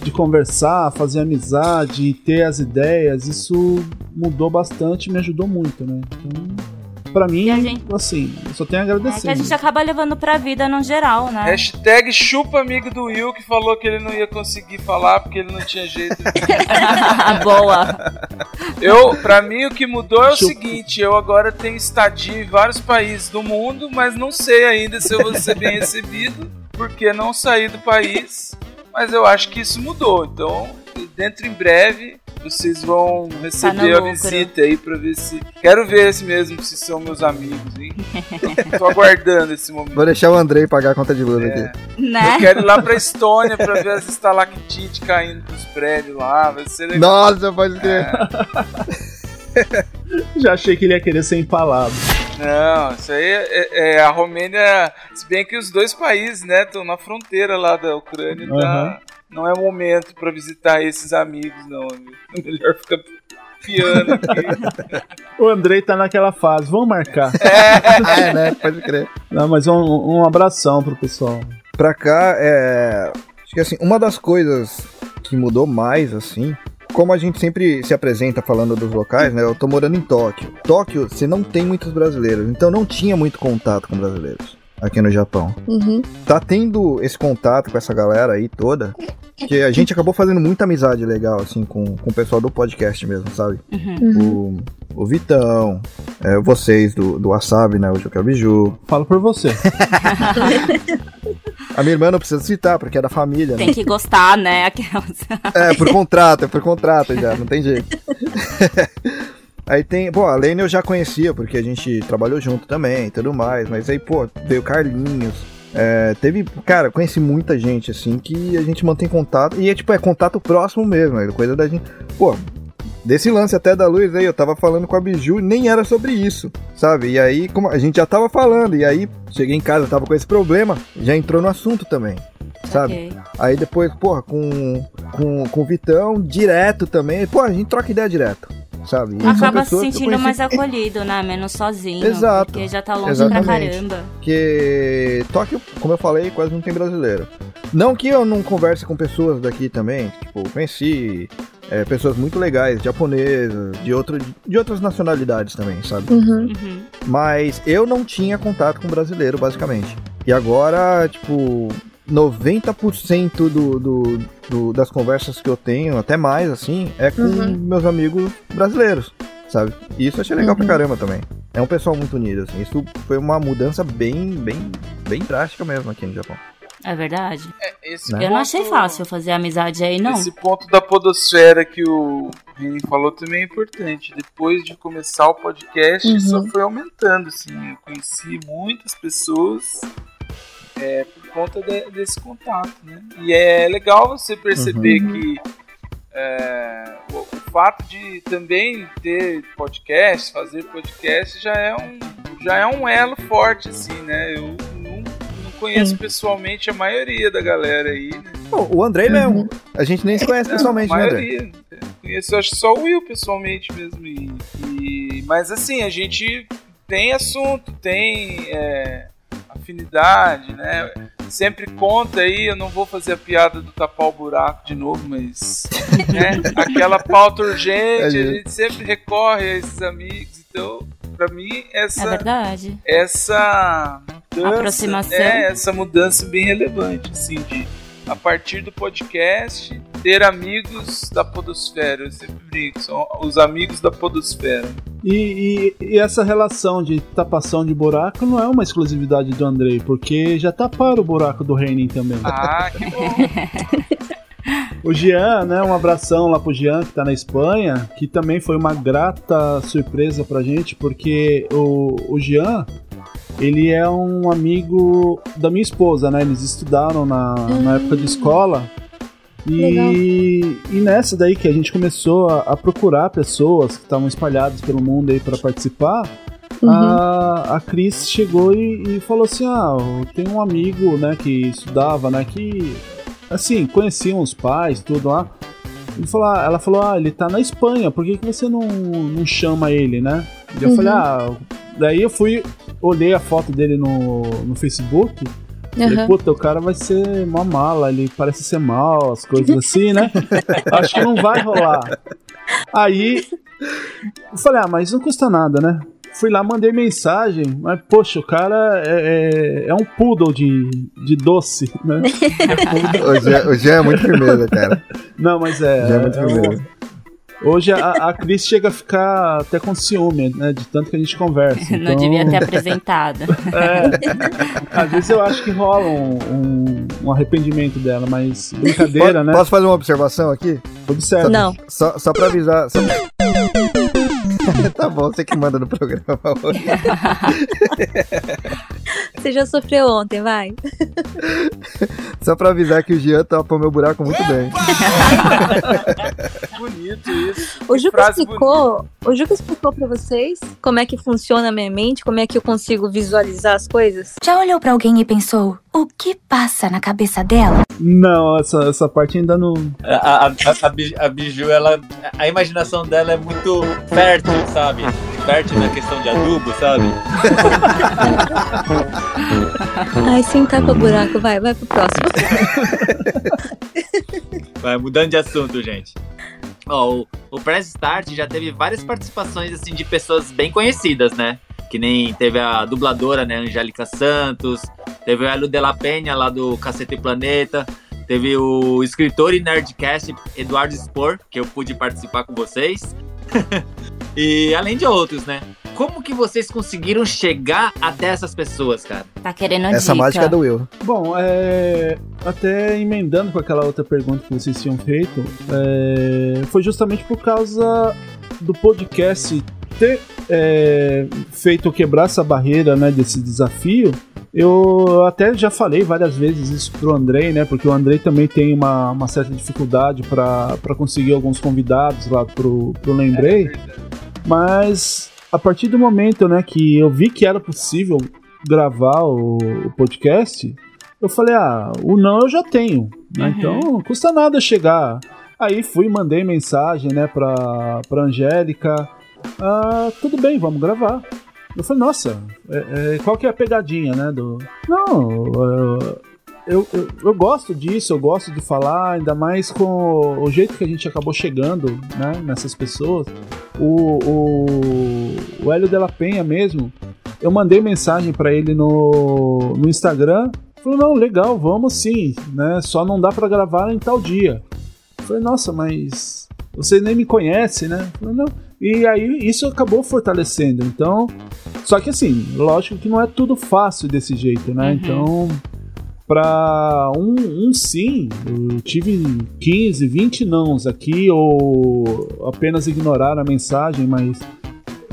de conversar, fazer amizade, ter as ideias, isso mudou bastante me ajudou muito, né? Então pra mim, gente... assim, eu só tenho a agradecer. É que a gente acaba levando pra vida no geral, né? Hashtag chupa amigo do Will que falou que ele não ia conseguir falar porque ele não tinha jeito. Boa. Eu, pra mim, o que mudou é o chupa. seguinte: eu agora tenho estadia em vários países do mundo, mas não sei ainda se eu vou ser bem recebido, porque não saí do país. Mas eu acho que isso mudou. Então, dentro em breve, vocês vão Tá receber no a visita aí pra ver se. Quero ver se mesmo se são meus amigos, hein? Tô aguardando esse momento. Vou deixar o Andrei pagar a conta de luz É. aqui. Né? Eu quero ir lá pra Estônia pra ver as estalactites caindo dos prédios lá. Vai ser legal. Nossa, pode crer. Já achei que ele ia querer ser empalado. Não, isso aí é, é a Romênia. Se bem que os dois países, né, estão na fronteira lá da Ucrânia, tá- não é momento pra visitar esses amigos, não. amigo. É melhor ficar piano aqui. O Andrei tá naquela fase, vamos marcar. Ah, é, né? Pode crer. Não, mas um, um abração pro pessoal. Pra cá, é. Acho que assim, uma das coisas que mudou mais, assim. Como a gente sempre se apresenta falando dos locais, né? Eu tô morando em Tóquio. Tóquio, você não tem muitos brasileiros, então não tinha muito contato com brasileiros aqui no Japão. Uhum. Tá tendo esse contato com essa galera aí toda, que a gente acabou fazendo muita amizade legal, assim, com, com o pessoal do podcast mesmo, sabe? Uhum. O, o Vitão, é, vocês do, do Wasabi, né? O Juca Biju. Falo por você. A minha irmã não precisa citar, porque é da família, né? Tem que gostar, né? Aquelas. É, por contrato, é por contrato já, não tem jeito. Aí tem, pô, a Lene eu já conhecia, porque a gente trabalhou junto também e tudo mais, mas aí, pô, veio Carlinhos. É, teve, cara, conheci muita gente, assim, que a gente mantém contato, e é tipo, é contato próximo mesmo, é coisa da gente. Pô, desse lance até da luz aí, eu tava falando com a Biju, nem era sobre isso, sabe? E aí, como a gente já tava falando, e aí cheguei em casa, tava com esse problema, já entrou no assunto também, sabe? Ok. Aí depois, porra, com, com, com o Vitão, direto também. Pô, a gente troca ideia direto, sabe? E Acaba se que sentindo conheci- mais acolhido, né? Menos sozinho. Exato. Porque já tá longe Exatamente. pra caramba. Porque Tóquio, como eu falei, quase não tem brasileiro. Não que eu não converse com pessoas daqui também, tipo, conheci é, pessoas muito legais, japonesas, de, outro, de outras nacionalidades também, sabe? Uhum. Uhum. Mas eu não tinha contato com brasileiro, basicamente. E agora, tipo, 90% do, do, do- das conversas que eu tenho, até mais, assim, é com Uhum. meus amigos brasileiros, sabe? E isso eu achei legal Uhum. pra caramba também. É um pessoal muito unido, assim. Isso foi uma mudança bem, bem, bem drástica mesmo aqui no Japão. É verdade. Esse Né? Eu não ponto- achei fácil fazer amizade aí, não. Esse ponto da podosfera que o Reni falou também é importante. Depois de começar o podcast, Uhum. só foi aumentando, assim. Eu conheci muitas pessoas é, por conta de- desse contato, né? E é legal você perceber Uhum. que é, o, o fato de também ter podcast, fazer podcast, já é um, já é um elo forte, assim, né? Eu não, não conheço Sim. pessoalmente a maioria da galera aí, né? O Andrei mesmo. A gente nem se conhece pessoalmente, Não, né, a Andrei? maioria. Conheço acho só o Will pessoalmente mesmo. E, e- mas assim, a gente tem assunto, tem é, afinidade, né? Sempre conta aí, eu não vou fazer a piada do tapar o buraco de novo, mas né? aquela pauta urgente, a gente sempre recorre a esses amigos. Então, pra mim, É essa, verdade. essa mudança, Aproximação. é, essa mudança bem relevante, assim, de a partir do podcast ter amigos da podosfera. Eu sempre brinco, são os amigos da podosfera. E, e- e essa relação de tapação de buraco não é uma exclusividade do Andrei, porque já taparam o buraco do Reining também. Ah, que bom. O Jean, né? Um abração lá pro Jean, que tá na Espanha, que também foi uma grata surpresa pra gente, porque o, o Jean, ele é um amigo da minha esposa, né? Eles estudaram na, na época de escola. E, e nessa daí que a gente começou a, a procurar pessoas que estavam espalhadas pelo mundo aí pra participar, Uhum. a, a Cris chegou e, e falou assim: Ah, tenho um amigo, né, que estudava, né, que assim, conheciam os pais, tudo lá. Ele falou, ah, ela falou: Ah, ele tá na Espanha, por que, que você não, não chama ele, né? E eu Uhum. falei: Ah, daí eu fui, olhei a foto dele no, no Facebook. Falei, Aham. puta, o cara vai ser uma mala, ele parece ser mal, as coisas assim, né? Acho que não vai rolar. Aí eu falei, ah, mas não custa nada, né? Fui lá, mandei mensagem, mas poxa, o cara é, é, é um poodle de, de doce, né? O Jean, o Jean é muito firmeza, cara. Não, mas é. Já é muito é um- firmeza. Hoje a, a Cris chega a ficar até com ciúme, né? De tanto que a gente conversa. Não então- devia ter apresentado. É, às vezes eu acho que rola um, um- um arrependimento dela, mas brincadeira, né? Posso fazer uma observação aqui? Observa. Não. Só, só pra avisar. só- tá bom, você que manda no programa hoje. Você já sofreu ontem, vai. Só pra avisar que o Jean topou meu buraco muito bem. Bonito isso. O Juca explicou, o Juca explicou pra vocês como é que funciona a minha mente, como é que eu consigo visualizar as coisas. Já olhou pra alguém e pensou, o que passa na cabeça dela? Não, essa, essa parte ainda não. A, a, a, a Bi- a Biju, ela. A imaginação dela é muito fértil, sabe? Fértil na questão de adubo, sabe? Ai, sem tapa buraco, vai, vai pro próximo. Vai, mudando de assunto, gente. O, o Press Start já teve várias participações, assim, de pessoas bem conhecidas, né? Que nem teve a dubladora, né, Angélica Santos, teve o Hélio de la Penha, lá do Cacete Planeta, teve o escritor e nerdcast Eduardo Spor, que eu pude participar com vocês, e além de outros, né? Como que vocês conseguiram chegar até essas pessoas, cara? Tá querendo Essa dica. mágica é do Will. Bom, é, até emendando com aquela outra pergunta que vocês tinham feito, é, foi justamente por causa do podcast ter é, feito quebrar essa barreira, né, desse desafio. Eu até já falei várias vezes isso pro Andrei, né, porque o Andrei também tem uma, uma certa dificuldade para conseguir alguns convidados lá pro, pro Lembrei. Mas a partir do momento, né, que eu vi que era possível gravar o, o podcast, eu falei, ah, o não eu já tenho, né? Então não custa nada chegar. Aí fui, mandei mensagem, né, pra, pra Angélica. Ah, tudo bem, vamos gravar. Eu falei, nossa, é- é, qual que é a pegadinha, né? Do... Não, eu, eu, eu, eu gosto disso, eu gosto de falar, ainda mais com o jeito que a gente acabou chegando, né, nessas pessoas. O, o, o Hélio de la Penha mesmo, eu mandei mensagem pra ele no, no Instagram. Falou, não, legal, vamos sim, né? Só não dá pra gravar em tal dia. Eu Falei, nossa, mas você nem me conhece, né? Falei, não. E aí isso acabou fortalecendo. Então, só que assim, lógico que não é tudo fácil desse jeito, né? Então, para um, um sim, eu tive 15, 20 nãos aqui, ou apenas ignorar a mensagem, mas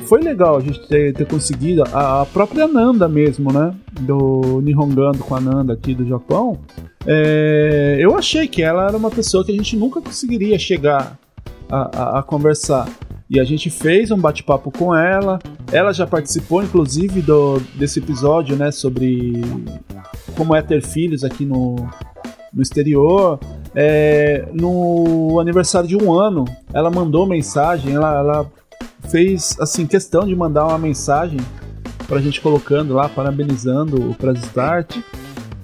foi legal a gente ter, ter conseguido. A, a própria Nanda mesmo, né? Do Nihongando com a Nanda aqui do Japão. é, eu achei que ela era uma pessoa que a gente nunca conseguiria chegar a, a- a conversar. E a gente fez um bate-papo com ela. Ela já participou, inclusive, do, desse episódio, né? Sobre como é ter filhos aqui no, no exterior. É, no aniversário de um ano, ela mandou mensagem, ela, ela fez assim questão de mandar uma mensagem pra gente colocando lá, parabenizando o Press Start.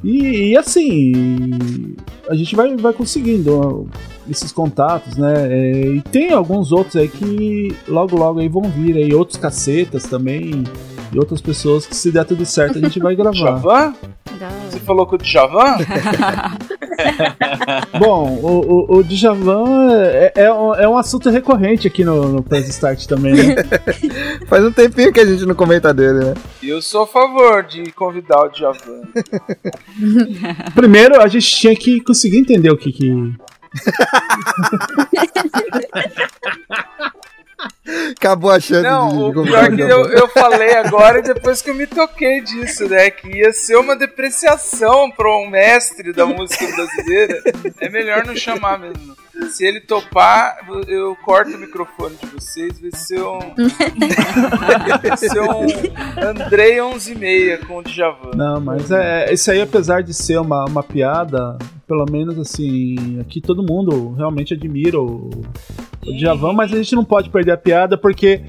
E, e, assim, a gente vai, vai conseguindo esses contatos, né? É, e tem alguns outros aí que logo logo aí vão vir aí, outros cacetas também, e outras pessoas que se der tudo certo a gente vai gravar. Djavan? Você falou com o Djavan? Bom, o, o, o Djavan é, é, um- é um assunto recorrente aqui no, no Press Start também, né? Faz um tempinho que a gente não comenta dele, né? Eu sou a favor de convidar o Djavan. Primeiro a gente tinha que conseguir entender o que que. Acabou a chance de, Não, de o pior o que eu, eu falei agora e depois que eu me toquei disso, né? Que ia ser uma depreciação para um mestre da música brasileira. É melhor não chamar mesmo. Se ele topar, eu corto o microfone de vocês. Vai ser um. vai ser um Andrei 11 e meia com o Djavan. Não, mas é, isso aí, apesar de ser uma, uma piada, pelo menos assim, aqui todo mundo realmente admira o, o Djavan, mas a gente não pode perder a piada porque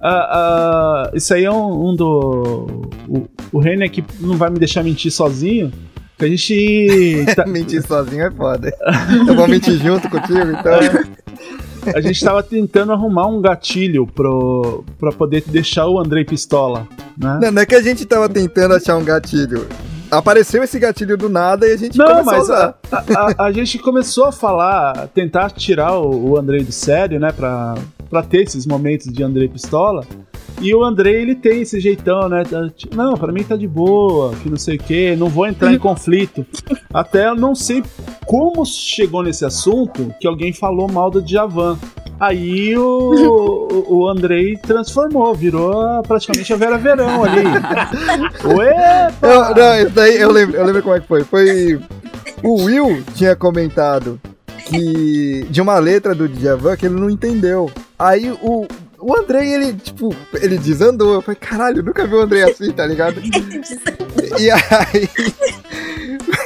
ah, ah, isso aí é um, um do. O, o Renner aqui não vai me deixar mentir sozinho. Que a gente. tá- mentir sozinho é foda. Eu vou mentir junto contigo, então. a gente tava tentando arrumar um gatilho pro, pra poder deixar o Andrei pistola, né? Não, não é que a gente tava tentando achar um gatilho. Apareceu esse gatilho do nada e a gente Não, começou mas a a, a- a gente começou a falar, tentar tirar o, o Andrei do sério, né? Pra, pra ter esses momentos de Andrei Pistola. E o Andrei, ele tem esse jeitão, né? Não, pra mim tá de boa, que não sei o quê, não vou entrar em conflito. Até eu não sei como chegou nesse assunto que alguém falou mal do Djavan. Aí o, o, Andrei transformou, virou praticamente a Vera Verão ali. Ué! Eu, não, isso daí eu lembro, eu lembro como é que foi. Foi. O Will tinha comentado que. de uma letra do Djavan que ele não entendeu. Aí o. O Andrei, ele, tipo, ele desandou. Eu falei, caralho, nunca vi o Andrei assim, tá ligado? e aí.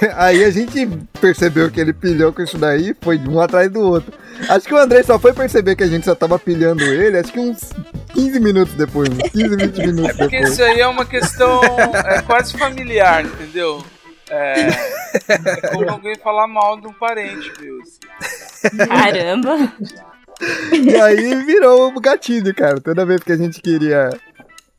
Aí a gente percebeu que ele pilhou com isso daí, foi um atrás do outro. Acho que o Andrei só foi perceber que a gente só tava pilhando ele, acho que uns 15 minutos depois, uns 15, 20 minutos Porque depois. isso aí é uma questão é, quase familiar, entendeu? É, é como alguém falar mal de um parente, meu. assim. Caramba. E aí virou o gatilho, cara. Toda vez que a gente queria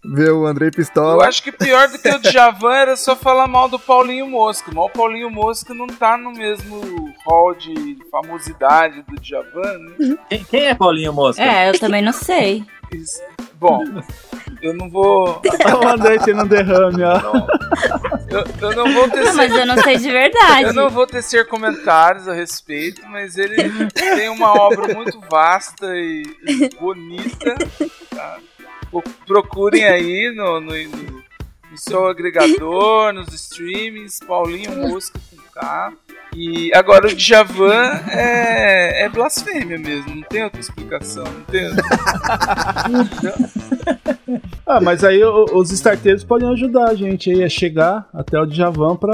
ver o Andrei Eu Pistola. acho que pior do que o Djavan era só falar mal do Paulinho Mosca. Mas o Paulinho Mosca não tá no mesmo hall de famosidade do Djavan, né? Quem, quem é Paulinho Mosca? É, eu também não sei. Isso. Bom, eu não vou. o Andrei tendo um derrame, ó. Eu, eu não vou ter Não, mas eu não sei de verdade. Eu não vou tecer comentários a respeito, mas ele tem uma obra muito vasta e, e bonita. tá? Pro- Procurem aí no, no, no- no seu agregador, nos streamings, Paulinho Mosca com K. E agora o Djavan é, é blasfêmia mesmo, não tem outra explicação, não tem Ah, mas aí os starteiros podem ajudar a gente aí a chegar até o Djavan pra,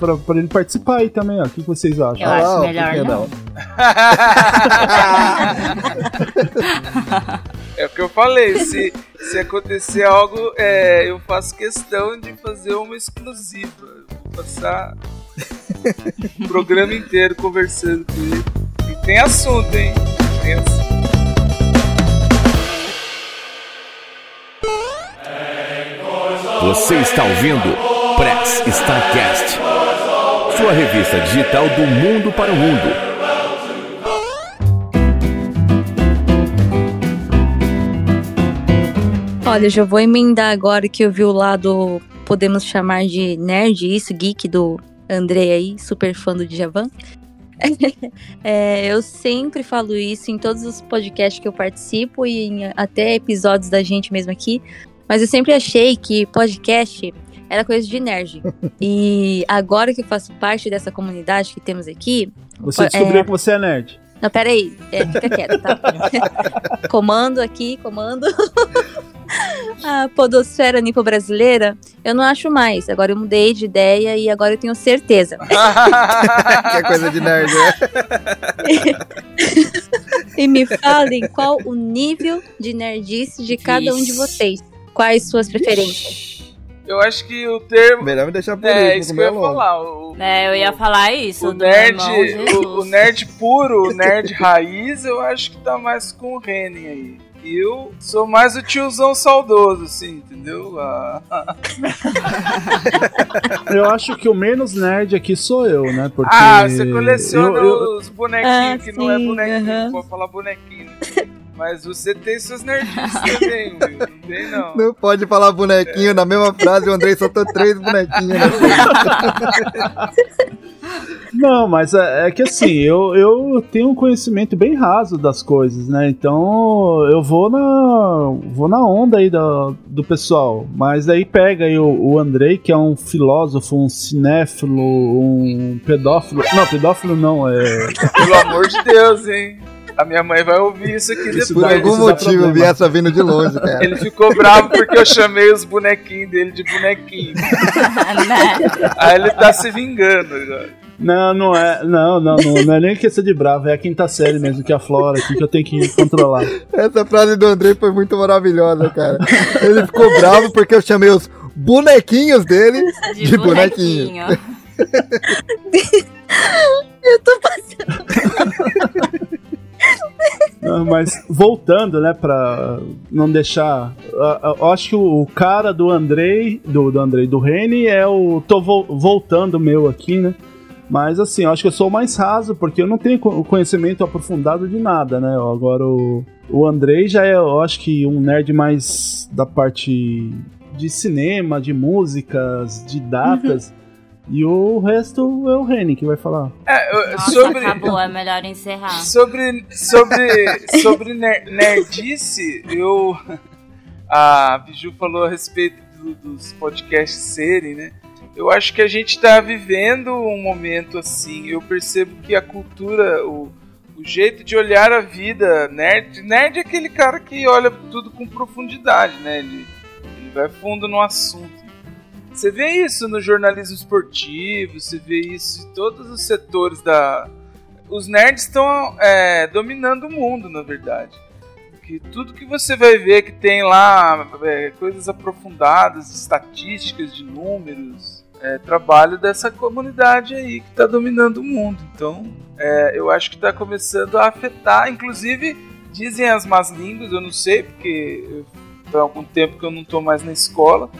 pra, pra ele participar aí também, ó. O que, que vocês acham? Eu acho Ah, melhor por que não. É o que eu falei, se, se acontecer algo, é, eu faço questão de fazer uma exclusiva. Vou passar o programa inteiro conversando com ele. E tem assunto, hein? Tem assunto. Você está ouvindo Press Starcast, sua revista digital do mundo para o mundo. Olha, já vou emendar agora que eu vi o lado, podemos chamar de nerd, isso, geek do André aí, super fã do Djavan. É, eu sempre falo isso em todos os podcasts que eu participo e em até episódios da gente mesmo aqui. Mas eu sempre achei que podcast era coisa de nerd. e agora que eu faço parte dessa comunidade que temos aqui. Você descobriu é, que você é nerd. não, peraí. É, fica quieto, tá? comando aqui, comando. A podosfera nipo brasileira, eu não acho mais. Agora eu mudei de ideia e agora eu tenho certeza. que é coisa de nerd, né? e me falem qual o nível de nerdice de cada um de vocês. Quais suas preferências? Eu acho que o termo. Melhor me deixar por É, último, isso que eu ia é logo. falar. O, É, eu ia falar isso. o nerd, irmão, o, o nerd puro, o nerd raiz, eu acho que tá mais com o Renan aí. Eu sou mais o tiozão saudoso, assim, entendeu? Ah, Eu acho que o menos nerd aqui sou eu, né? Porque ah, você coleciona eu- eu- os bonequinhos Ah, que não é sim, bonequinho, aham. pode falar bonequinho. Mas você tem seus nerdices também, Will. Não tem, não. Não pode falar bonequinho na mesma frase, o Andrei soltou três bonequinhos. Né? Não, mas é, é que assim, eu, eu tenho um conhecimento bem raso das coisas, né? Então eu vou na vou na onda aí do, do pessoal. Mas aí pega aí o, o Andrei, que é um filósofo, um cinéfilo, um pedófilo. Não, pedófilo não, é. Pelo amor de Deus, hein? A minha mãe vai ouvir isso aqui Isso Por depois. dá- algum isso motivo eu vi essa vindo de longe, cara. Ele ficou bravo porque eu chamei os bonequinhos dele de bonequinho. Né? Aí ele tá se vingando agora. Não, não é. Não, não, não, não é nem questão de bravo, é a quinta série mesmo, que é a Flora aqui, que eu tenho que controlar. Essa frase do Andrei foi muito maravilhosa, cara. Ele ficou bravo porque eu chamei os bonequinhos dele de, De bonequinho. bonequinho. Eu tô passando. Mas voltando, né, pra não deixar. Eu acho que o cara do Andrei, do, do Andrei, do Reni é o. tô vo- voltando meu aqui, né? Mas assim, eu acho que eu sou o mais raso, porque eu não tenho co- conhecimento aprofundado de nada, né? Agora o, o Andrei já é, eu acho que um nerd mais da parte de cinema, de músicas, de datas. E o resto é o Reni que vai falar. É, eu- Nossa, sobre, acabou, é melhor encerrar. Sobre, sobre, sobre ner- nerdice, eu. A Biju falou a respeito do- dos podcasts serem, né? Eu acho que a gente está vivendo um momento assim. Eu percebo que a cultura, o, o jeito de olhar a vida, nerd, nerd é aquele cara que olha tudo com profundidade, né? Ele, ele vai fundo no assunto. Você vê isso no jornalismo esportivo, você vê isso em todos os setores da. Os nerds estão é, dominando o mundo, na verdade. Que tudo que você vai ver que tem lá é, coisas aprofundadas, estatísticas de números, é trabalho dessa comunidade aí que está dominando o mundo. Então, é, eu acho que está começando a afetar, inclusive dizem as más línguas, eu não sei porque há algum tempo que eu não estou mais na escola.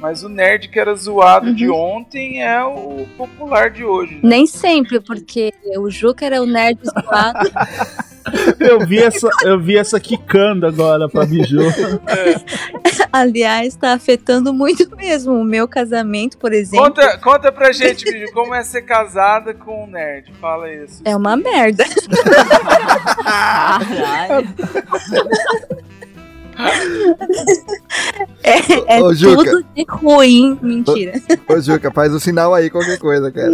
Mas o nerd que era zoado de ontem é o popular de hoje. né? Nem sempre, porque o Juca era o nerd zoado. Eu vi essa, eu vi essa quicando agora pra Biju. Aliás, tá afetando muito mesmo. O meu casamento, por exemplo, Conta, conta pra gente, Biju, como é ser casada com um nerd. Fala isso. é uma merda. É, é Ô, Juca. tudo de ruim. Mentira. Ô, Juca, faz o sinal aí, qualquer coisa, cara.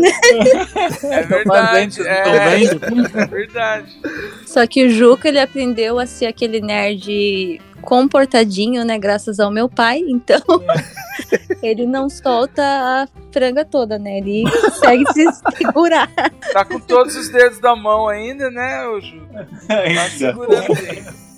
É verdade. É, é verdade. Só que o Juca, ele aprendeu a ser aquele nerd comportadinho, né? Graças ao meu pai. Então, ele não solta a franga toda, né? Ele consegue se segurar. Tá com todos os dedos da mão ainda, né, ô Ju? Tá segurando.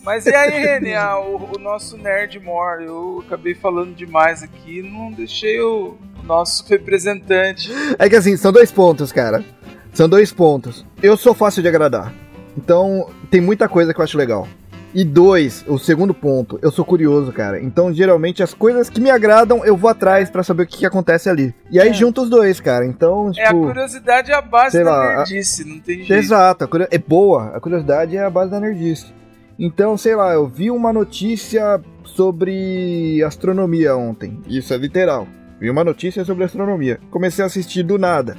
Mas e aí, Reni, ah, o, o nosso nerd more, eu acabei falando demais aqui, não deixei o nosso representante. É que assim, são dois pontos, cara. São dois pontos. Eu sou fácil de agradar. Então, tem muita coisa que eu acho legal. E dois, o segundo ponto, eu sou curioso, cara. Então, geralmente, as coisas que me agradam, eu vou atrás pra saber o que, que acontece ali. E aí, junta os dois, cara. Então, É, a tipo. curiosidade é a base da lá, a- nerdice, não tem jeito. Exato, a curio- é boa. A curiosidade é a base da nerdice. Então, sei lá, eu vi uma notícia sobre astronomia ontem. Isso é literal. Vi uma notícia sobre astronomia. Comecei a assistir do nada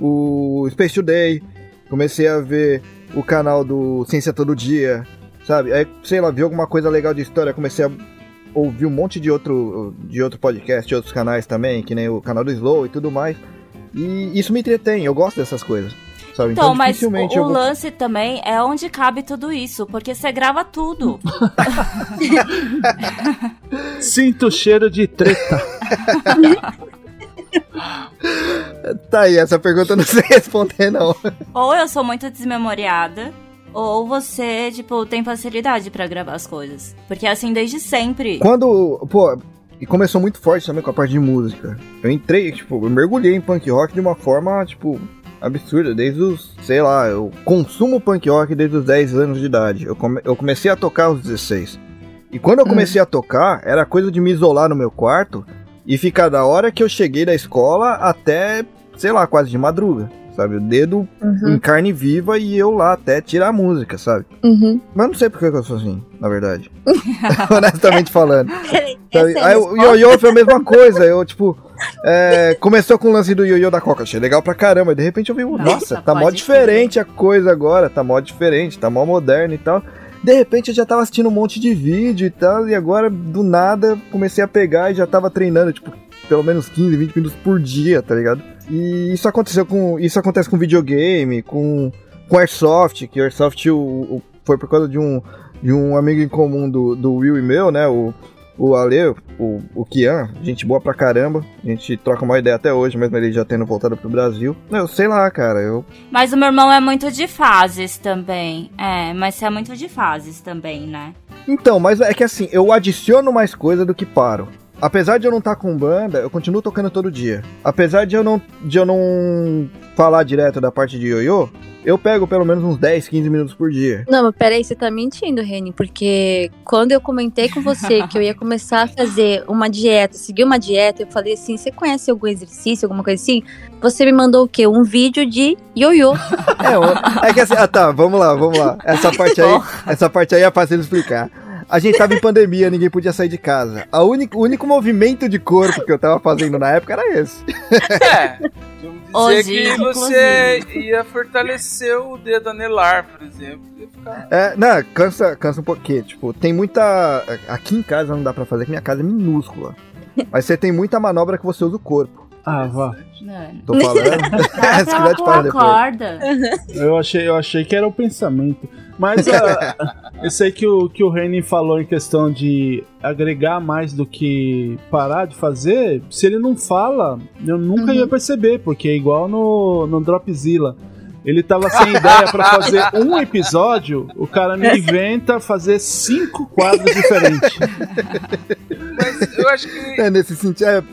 o Space Today. Comecei a ver o canal do Ciência Todo Dia, sabe? Aí, sei lá, vi alguma coisa legal de história. Comecei a ouvir um monte de outro, de outro podcast, de outros canais também, que nem o canal do Slow e tudo mais. E isso me entretém, eu gosto dessas coisas. Sabe? Então, mas o, vou- lance também é onde cabe tudo isso, porque você grava tudo. Sinto o cheiro de treta. Tá aí, essa pergunta eu não sei responder, não. ou eu sou muito desmemoriada, ou você, tipo, tem facilidade pra gravar as coisas. Porque é assim desde sempre. Quando, pô, e começou muito forte também com a parte de música. Eu entrei, tipo, eu mergulhei em punk rock de uma forma, tipo, absurda. Desde os, sei lá, eu consumo punk rock desde os 10 anos de idade. Eu, come- eu comecei a tocar aos 16. E quando eu comecei a tocar, era coisa de me isolar no meu quarto e ficar da hora que eu cheguei da escola até, sei lá, quase de madruga. Sabe, o dedo em carne viva e eu lá até tirar a música, sabe? Uhum. Mas não sei por que que eu sou assim, na verdade. Honestamente falando. Sabe? É Aí o ioiô foi a mesma coisa. Eu, tipo, é, começou com o lance do ioiô da Coca. Achei legal pra caramba. E de repente eu vi, nossa, Nossa, tá mó diferente a coisa agora. Tá mó diferente, tá mó moderno e tal. De repente eu já tava assistindo um monte de vídeo e tal. E agora, do nada, comecei a pegar e já tava treinando, tipo, pelo menos 15, 20 minutos por dia, tá ligado? E isso aconteceu com. Isso acontece com videogame, com, com Airsoft, que Airsoft o, o- foi por causa de um, de um amigo em comum do, do Will e meu, né? O, o Ale, o, o Kian, gente boa pra caramba. A gente troca uma ideia até hoje, mesmo ele já tendo voltado pro Brasil. Eu sei lá, cara, eu. Mas o meu irmão é muito de fases também. É, mas você é muito de fases também, né? Então, mas é que assim, eu adiciono mais coisa do que paro. Apesar de eu não estar com banda, eu continuo tocando todo dia. Apesar de eu não, de eu não falar direto da parte de ioiô, eu pego pelo menos uns 10, 15 minutos por dia. Não, mas peraí, você tá mentindo, Reni, porque quando eu comentei com você que eu ia começar a fazer uma dieta, seguir uma dieta, eu falei assim: você conhece algum exercício, alguma coisa assim? Você me mandou o quê? Um vídeo de ioiô. É, é que assim, ah tá, vamos lá, vamos lá. Essa parte aí, essa parte aí é fácil de explicar. A gente tava em pandemia, ninguém podia sair de casa. A único, o único movimento de corpo que eu tava fazendo na época era esse. É. Vamos dizer Hoje, que você ia fortalecer o dedo anelar, por exemplo. Ficar... É, não, cansa, cansa um pouquinho. Tipo, tem muita. Aqui em casa não dá pra fazer, que minha casa é minúscula. Mas você tem muita manobra que você usa o corpo. Ah, vá. Tô falando. Dá pra pular corda. Eu achei, eu achei que era o pensamento. Mas uh, eu sei que o, que o Renin falou em questão de agregar mais do que parar de fazer. Se ele não fala, eu nunca uhum. ia perceber, porque é igual no, no Dropzilla. Ele tava sem ideia para fazer um episódio, o cara me inventa fazer cinco quadros diferentes. Mas eu acho que. É, nesse sentido. É,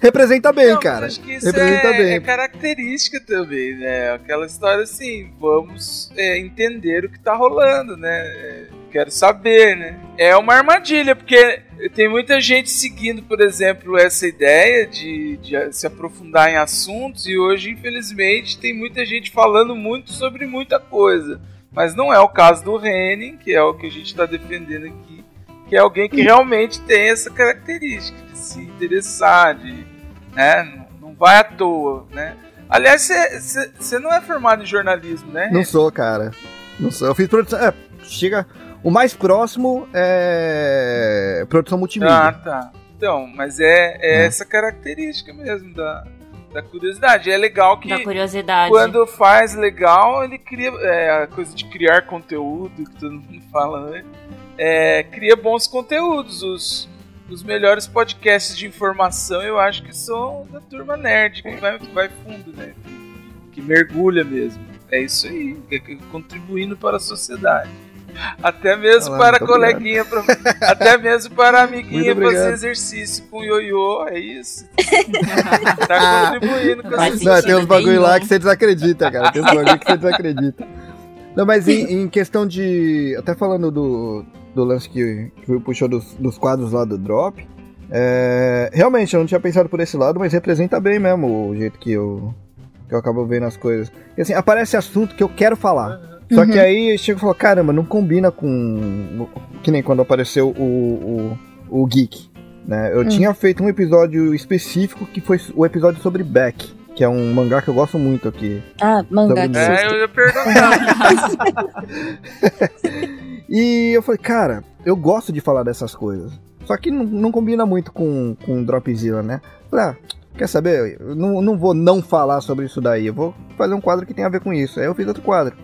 representa bem, não, cara. Acho que isso representa é, bem. é característica também, né? Aquela história assim, vamos é, entender o que tá rolando, né? É, quero saber, né? É uma armadilha, porque tem muita gente seguindo, por exemplo, essa ideia de, de, se aprofundar em assuntos, e hoje, infelizmente, tem muita gente falando muito sobre muita coisa. Mas não é o caso do Henning, que é o que a gente está defendendo aqui, que é alguém que realmente tem essa característica se interessar, de, né, não vai à toa, né? Aliás, você não é formado em jornalismo, né? Não sou, cara. Não sou. Eu fiz produção. É, chega o mais próximo é produção multimídia. Ah, tá. Então, mas é, é, é. essa característica mesmo da, da curiosidade. É legal que da curiosidade. quando faz legal, ele cria é, a coisa de criar conteúdo que todo mundo fala, né? É, cria bons conteúdos. Os, os melhores podcasts de informação eu acho que são da turma nerd, que vai, vai fundo, né? Que, mergulha mesmo. É isso aí, contribuindo para a sociedade. Até mesmo Olá, para a coleguinha, pra, até mesmo para a amiguinha fazer exercício com ioiô, é isso? tá contribuindo com essa Não, tem uns bagulho lá que você desacredita, cara. Tem uns bagulho que você desacredita. Não, mas em, em, questão de. Até falando do, do lance que, que puxou dos, dos quadros lá do Drop. É, realmente, eu não tinha pensado por esse lado, mas representa bem mesmo o jeito que eu, que eu acabo vendo as coisas. E assim, aparece assunto que eu quero falar. Só uhum. que aí chega e falou, caramba, não combina com. Que nem quando apareceu o, o, o Geek. Né? Eu uhum. tinha feito um episódio específico que foi o episódio sobre Beck. Que é um mangá que eu gosto muito aqui. Ah, mangá. É, eu ia perguntar. e eu falei, cara, eu gosto de falar dessas coisas. Só que não, não combina muito com, com Dropzilla, né? Falei, ah, quer saber? Eu não, não vou não falar sobre isso daí. Eu vou fazer um quadro que tem a ver com isso. Aí eu fiz outro quadro.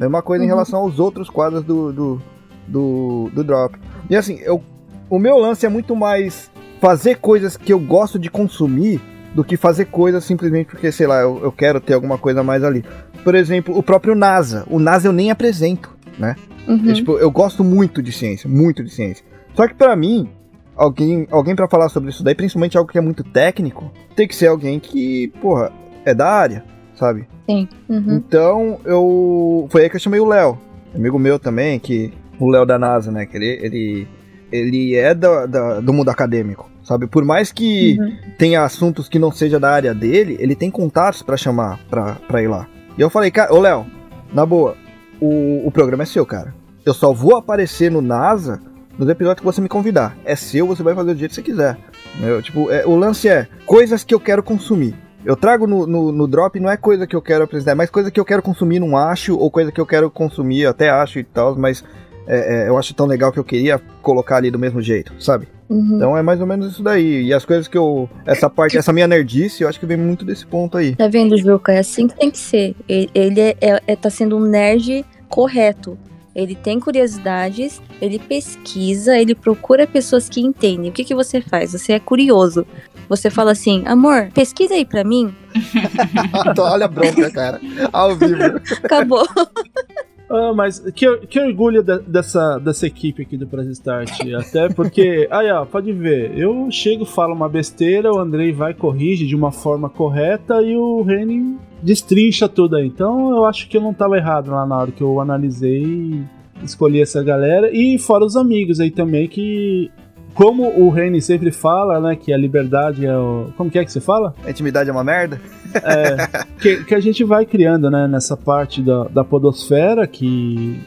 Mesma coisa uhum. em relação aos outros quadros do, do, do, do Drop. E assim, eu, o meu lance é muito mais fazer coisas que eu gosto de consumir do que fazer coisas simplesmente porque, sei lá, eu, eu quero ter alguma coisa mais ali. Por exemplo, o próprio NASA. O NASA eu nem apresento, né? Uhum. tipo, eu gosto muito de ciência, muito de ciência. Só que para mim, alguém, alguém para falar sobre isso daí, principalmente algo que é muito técnico, tem que ser alguém que, porra, é da área, sabe? Sim. Uhum. Então, eu. Foi aí que eu chamei o Léo, amigo meu também, que. O Léo da NASA, né? Que ele, ele, ele é da, da, do mundo acadêmico, sabe? Por mais que uhum. tenha assuntos que não seja da área dele, ele tem contatos para chamar pra, pra ir lá. E eu falei, cara, ô Léo, na boa, o, o programa é seu, cara. Eu só vou aparecer no NASA nos episódios que você me convidar. É seu, você vai fazer do jeito que você quiser. Eu, tipo, é, o lance é coisas que eu quero consumir. Eu trago no, no, no, drop, não é coisa que eu quero apresentar, é mais coisa que eu quero consumir, não acho, ou coisa que eu quero consumir, até acho e tal, mas é, é, eu acho tão legal que eu queria colocar ali do mesmo jeito, sabe? Uhum. Então é mais ou menos isso daí. E as coisas que eu. Essa parte, essa minha nerdice, eu acho que vem muito desse ponto aí. Tá vendo, Juca? É assim que tem que ser. Ele, ele é, é, é, tá sendo um nerd correto. Ele tem curiosidades, ele pesquisa, ele procura pessoas que entendem. O que, que você faz? Você é curioso. Você fala assim, amor, pesquisa aí pra mim. Olha a bronca, cara. Ao vivo. Acabou. Ah, mas que, que orgulho de, dessa, dessa equipe aqui do Press Start. Até porque, aí ó, pode ver, eu chego, falo uma besteira, o Andrei vai, corrige de uma forma correta e o Reni destrincha tudo aí. Então eu acho que eu não tava errado lá na hora que eu analisei escolhi essa galera. E fora os amigos aí também que como o Reni sempre fala, né, que a liberdade é o. Como que é que você fala? A intimidade é uma merda? É. que, que a gente vai criando, né, nessa parte da, da Podosfera que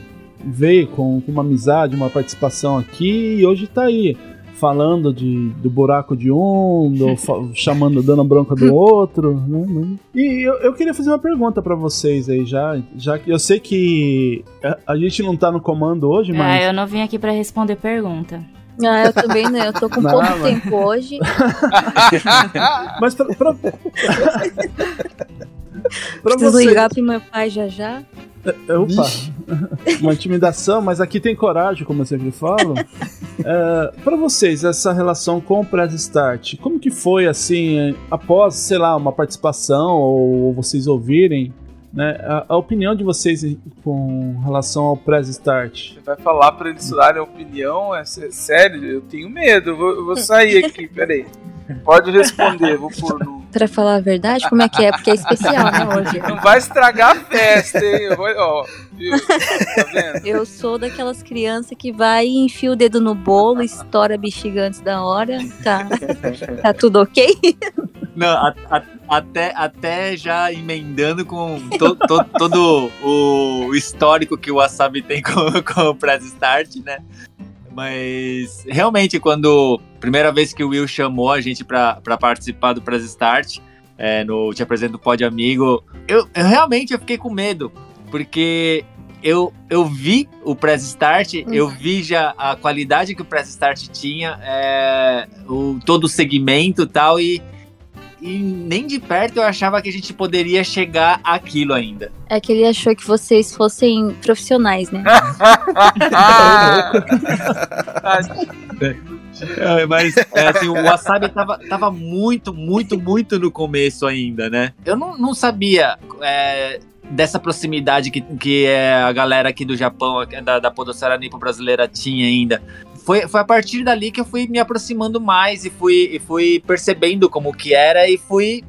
veio com, com uma amizade, uma participação aqui e hoje tá aí. Falando de, do buraco de um, do, chamando, dando bronca do outro, né? E eu, eu queria fazer uma pergunta para vocês aí já, já que eu sei que a, a, gente não tá no comando hoje, mas. É, eu não vim aqui para responder pergunta. Ah, eu também não. Eu tô com não, pouco mas... tempo hoje. mas pra. pra... pra Preciso você... ligar pro meu pai já já. É, opa, uma intimidação, mas aqui tem coragem, como eu sempre falo. é, para vocês, essa relação com o Press Start, como que foi assim, após, sei lá, uma participação ou vocês ouvirem né, a, a, opinião de vocês com relação ao Press Start. Você vai falar para eles darem a opinião? É, sério, eu tenho medo. Eu vou, eu vou sair aqui, peraí. Pode responder, vou pôr no. Pra falar a verdade, como é que é? Porque é especial, né, hoje? Não vai estragar a festa, hein? Eu vou, ó, viu? Tá vendo? Eu sou daquelas crianças que vai e enfia o dedo no bolo, estoura a bexiga antes da hora. Tá, tá tudo ok? Não, a, a, até, até já emendando com to, to, todo o histórico que o Wasabi tem com, com o Press Start, né? Mas realmente, quando primeira vez que o Will chamou a gente para participar do Press Start, é, no Te Apresento Pode Amigo, eu, eu realmente eu fiquei com medo, porque eu, eu vi o Press Start, uhum. eu vi já a qualidade que o Press Start tinha, é, o, todo o segmento e tal, e e nem de perto eu achava que a gente poderia chegar àquilo ainda. É que ele achou que vocês fossem profissionais, né? é, mas é, assim, o Wasabi tava, tava muito, muito, muito no começo ainda, né? Eu não, não sabia é, dessa proximidade que, que é a galera aqui do Japão, da, da Podosfera Nipo brasileira tinha ainda foi, foi a partir dali que eu fui me aproximando mais e fui, e fui percebendo como que era e fui,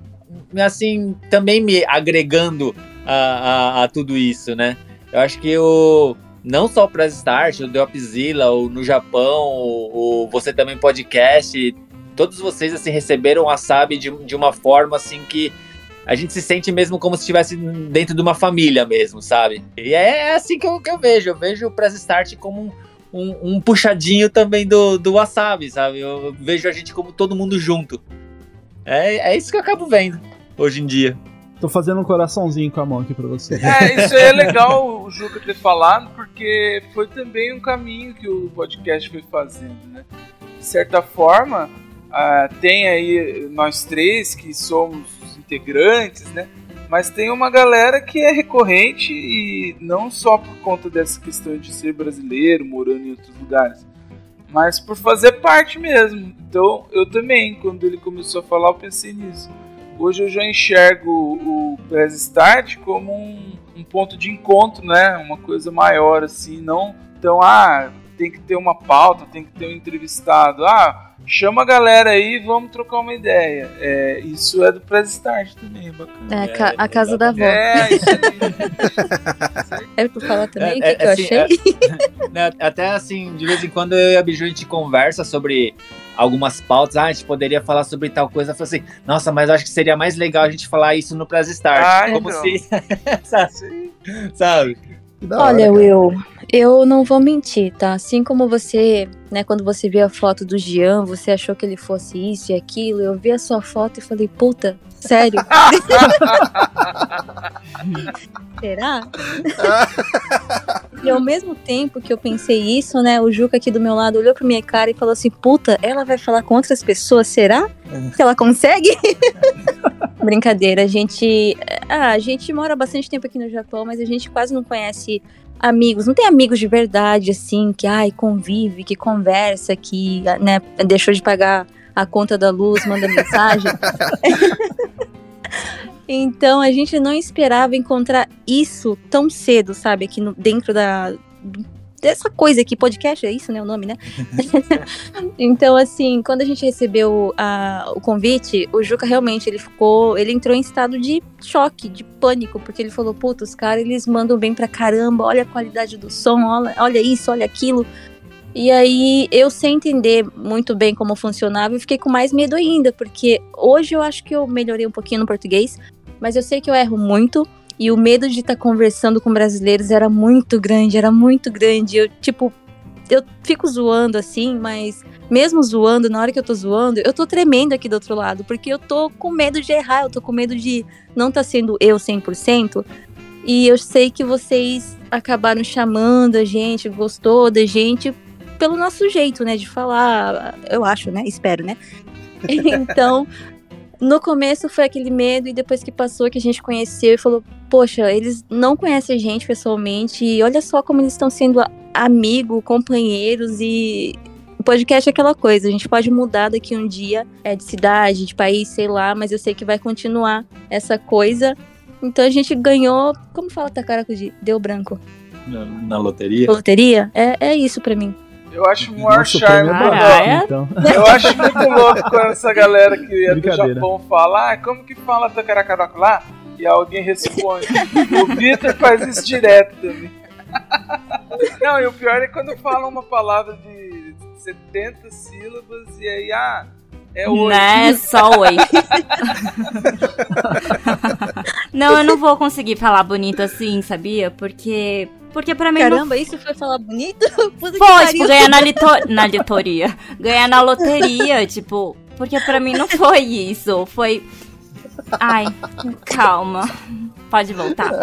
assim, também me agregando a, a, a tudo isso, né? Eu acho que o não só o Press Start, o The Upzilla, o No Japão, o, o, Você Também Podcast, todos vocês, assim, receberam a SAB de, de uma forma, assim, que a gente se sente mesmo como se estivesse dentro de uma família mesmo, sabe? E é, é assim que eu, que eu vejo, eu vejo o Press Start como um um, um, puxadinho também do, do wasabi, sabe? Eu vejo a gente como todo mundo junto. É, é isso que eu acabo vendo hoje em dia. Tô fazendo um coraçãozinho com a mão aqui pra você. É, isso é legal o Juca ter falado, porque foi também um caminho que o podcast foi fazendo, né? De certa forma, uh, tem aí nós três que somos os integrantes, né? Mas tem uma galera que é recorrente e não só por conta dessa questão de ser brasileiro, morando em outros lugares, mas por fazer parte mesmo. Então eu também, quando ele começou a falar, eu pensei nisso. Hoje eu já enxergo o Press Start como um, um ponto de encontro, né? Uma coisa maior assim, não então ah tem que ter uma pauta, tem que ter um entrevistado, ah chama a galera aí e vamos trocar uma ideia. É, isso é do Press Start também, é bacana. É, ca a casa da avó. É, isso aí. é pra falar também o é, que, que assim, eu achei? Né, até assim, de vez em quando eu e a Biju a gente conversa sobre algumas pautas, ah, a gente poderia falar sobre tal coisa, eu falo assim, nossa, mas eu acho que seria mais legal a gente falar isso no Press Start. Ah, como então. se. sabe? Olha, Will, eu não vou mentir, tá? Assim como você, né, quando você viu a foto do Jean, você achou que ele fosse isso e aquilo, eu vi a sua foto e falei, puta, sério? Será? e ao mesmo tempo que eu pensei isso, né, o Juca aqui do meu lado olhou pra minha cara e falou assim, puta, ela vai falar com outras pessoas, será? Que ela consegue? Brincadeira, a gente. Ah, a gente mora bastante tempo aqui no Japão, mas a gente quase não conhece amigos. Não tem amigos de verdade, assim, que ai, convive, que conversa, que né, deixou de pagar a conta da luz, manda mensagem. Então a gente não esperava encontrar isso tão cedo, sabe? Aqui no, dentro da. Dessa coisa aqui, podcast, é isso, né? O nome, né? então, assim, quando a gente recebeu a, o convite, o Juca realmente ele ficou. Ele entrou em estado de choque, de pânico, porque ele falou: Puta, os caras eles mandam bem pra caramba, olha a qualidade do som, olha, olha isso, olha aquilo. E aí, eu sem entender muito bem como funcionava, eu fiquei com mais medo ainda, porque hoje eu acho que eu melhorei um pouquinho no português, mas eu sei que eu erro muito. E o medo de estar tá conversando com brasileiros era muito grande, era muito grande. Eu, tipo, eu fico zoando assim, mas mesmo zoando, na hora que eu tô zoando, eu tô tremendo aqui do outro lado, porque eu tô com medo de errar, eu tô com medo de não estar tá sendo eu 100%. E eu sei que vocês acabaram chamando a gente, gostou da gente pelo nosso jeito, né, de falar, eu acho, né, espero, né. então, no começo foi aquele medo e depois que passou que a gente conheceu e falou, poxa, eles não conhecem a gente pessoalmente e olha só como eles estão sendo amigos, companheiros e o podcast é aquela coisa, a gente pode mudar daqui um dia, é de cidade, de país, sei lá, mas eu sei que vai continuar essa coisa. Então a gente ganhou, como fala Takarakuji? Deu branco. Na, na loteria? Loteria? É, é isso para mim. Eu acho o maior charme. É então. Eu acho muito louco quando essa galera que é do Japão fala, ah, como que fala Takarakaroku lá? E alguém responde. o Victor faz isso direto também. Não, e o pior é quando fala uma palavra de 70 sílabas e aí, ah, é oi. Né, só oi. não, eu não vou conseguir falar bonito assim, sabia? Porque porque pra mim. Caramba, não... isso foi falar bonito? Puta foi, tipo, ganhar na, lito... na litoria. Ganhar na loteria, tipo. Porque pra mim não foi isso. Foi. Ai, calma. Pode voltar.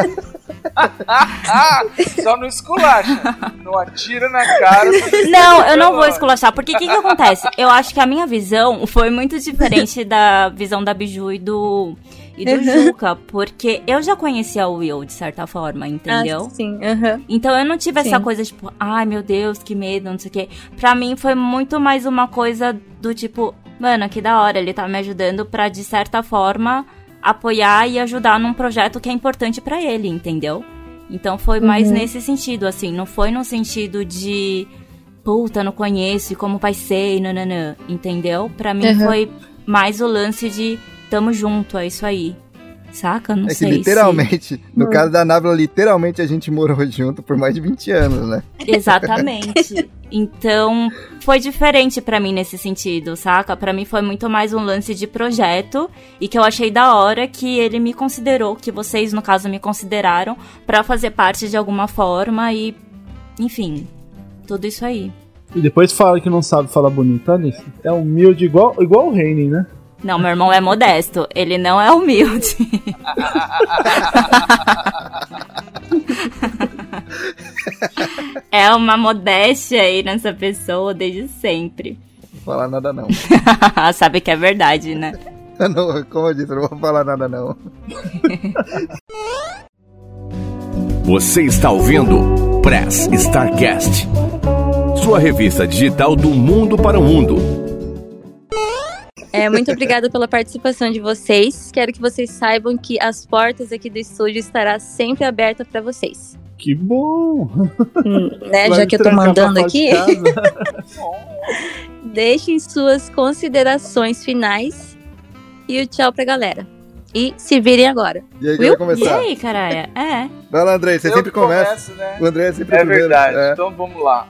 Só não esculacha. Não atira na cara. Não, eu não vou esculachar. Porque o que, que acontece? Eu acho que a minha visão foi muito diferente da visão da Biju e do e do uhum. Juca, porque eu já conhecia o Will, de certa forma, entendeu? Ah, sim, uhum. Então eu não tive sim. essa coisa, tipo, ai meu Deus, que medo, não sei o quê. Pra mim foi muito mais uma coisa do tipo, mano, que da hora, ele tá me ajudando pra, de certa forma, apoiar e ajudar num projeto que é importante para ele, entendeu? Então foi mais uhum. nesse sentido, assim, não foi no sentido de puta, não conheço e como vai ser, nananã, entendeu? Para mim uhum. foi mais o lance de tamo junto, é isso aí. Saca? Não é sei. Que literalmente, se... no hum. caso da Návila, literalmente a gente morou junto por mais de 20 anos, né? Exatamente. então, foi diferente para mim nesse sentido, saca? Para mim foi muito mais um lance de projeto e que eu achei da hora que ele me considerou, que vocês no caso me consideraram para fazer parte de alguma forma e enfim, tudo isso aí. E depois fala que não sabe falar bonito, Alice. É humilde igual, igual o Reine, né? Não, meu irmão é modesto. Ele não é humilde. é uma modéstia aí nessa pessoa desde sempre. Não vou falar nada não. Sabe que é verdade, né? Não, como eu disse, eu não vou falar nada não. Você está ouvindo Press Starcast, sua revista digital do mundo para o mundo. É, muito obrigada pela participação de vocês. Quero que vocês saibam que as portas aqui do estúdio estará sempre abertas para vocês. Que bom! Hum, né, já que eu tô mandando aqui. Deixem suas considerações finais e o tchau pra galera. E se virem agora. E aí, vai começar? E aí, caralho? É. Vai lá, André, você eu sempre começa. Começo, né? O André é sempre É primeiro. verdade, é. então vamos lá.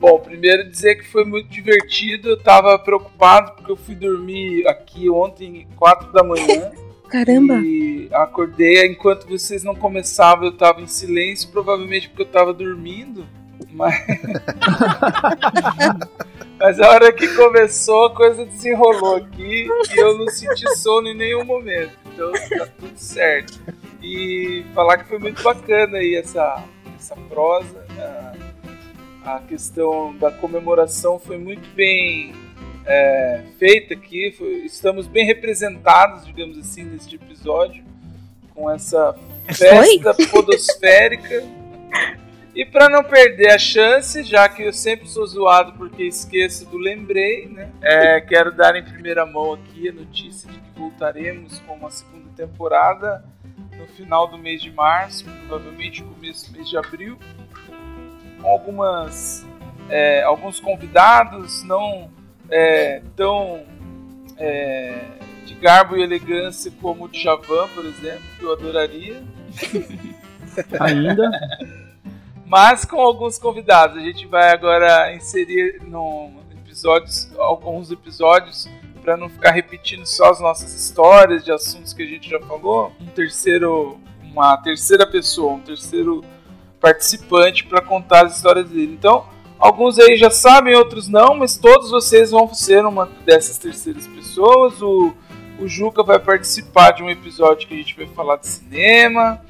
Bom, primeiro dizer que foi muito divertido. Eu tava preocupado porque eu fui dormir aqui ontem, 4 da manhã. Caramba! E acordei enquanto vocês não começavam, eu tava em silêncio, provavelmente porque eu tava dormindo. Mas. mas a hora que começou, a coisa desenrolou aqui e eu não senti sono em nenhum momento. Então tá tudo certo. E falar que foi muito bacana aí essa, essa prosa. A questão da comemoração foi muito bem é, feita aqui. Foi, estamos bem representados, digamos assim, neste episódio, com essa festa foi? podosférica. E para não perder a chance, já que eu sempre sou zoado porque esqueço do lembrei, né? É, quero dar em primeira mão aqui a notícia de que voltaremos com uma segunda temporada no final do mês de março, provavelmente começo do mês de abril, com algumas é, alguns convidados não é, tão é, de garbo e elegância como o Djavan, por exemplo, que eu adoraria. Ainda. Mas com alguns convidados. A gente vai agora inserir no episódios, alguns episódios para não ficar repetindo só as nossas histórias de assuntos que a gente já falou. Um terceiro, uma terceira pessoa, um terceiro participante para contar as histórias dele. Então, alguns aí já sabem, outros não, mas todos vocês vão ser uma dessas terceiras pessoas. O, o Juca vai participar de um episódio que a gente vai falar de cinema.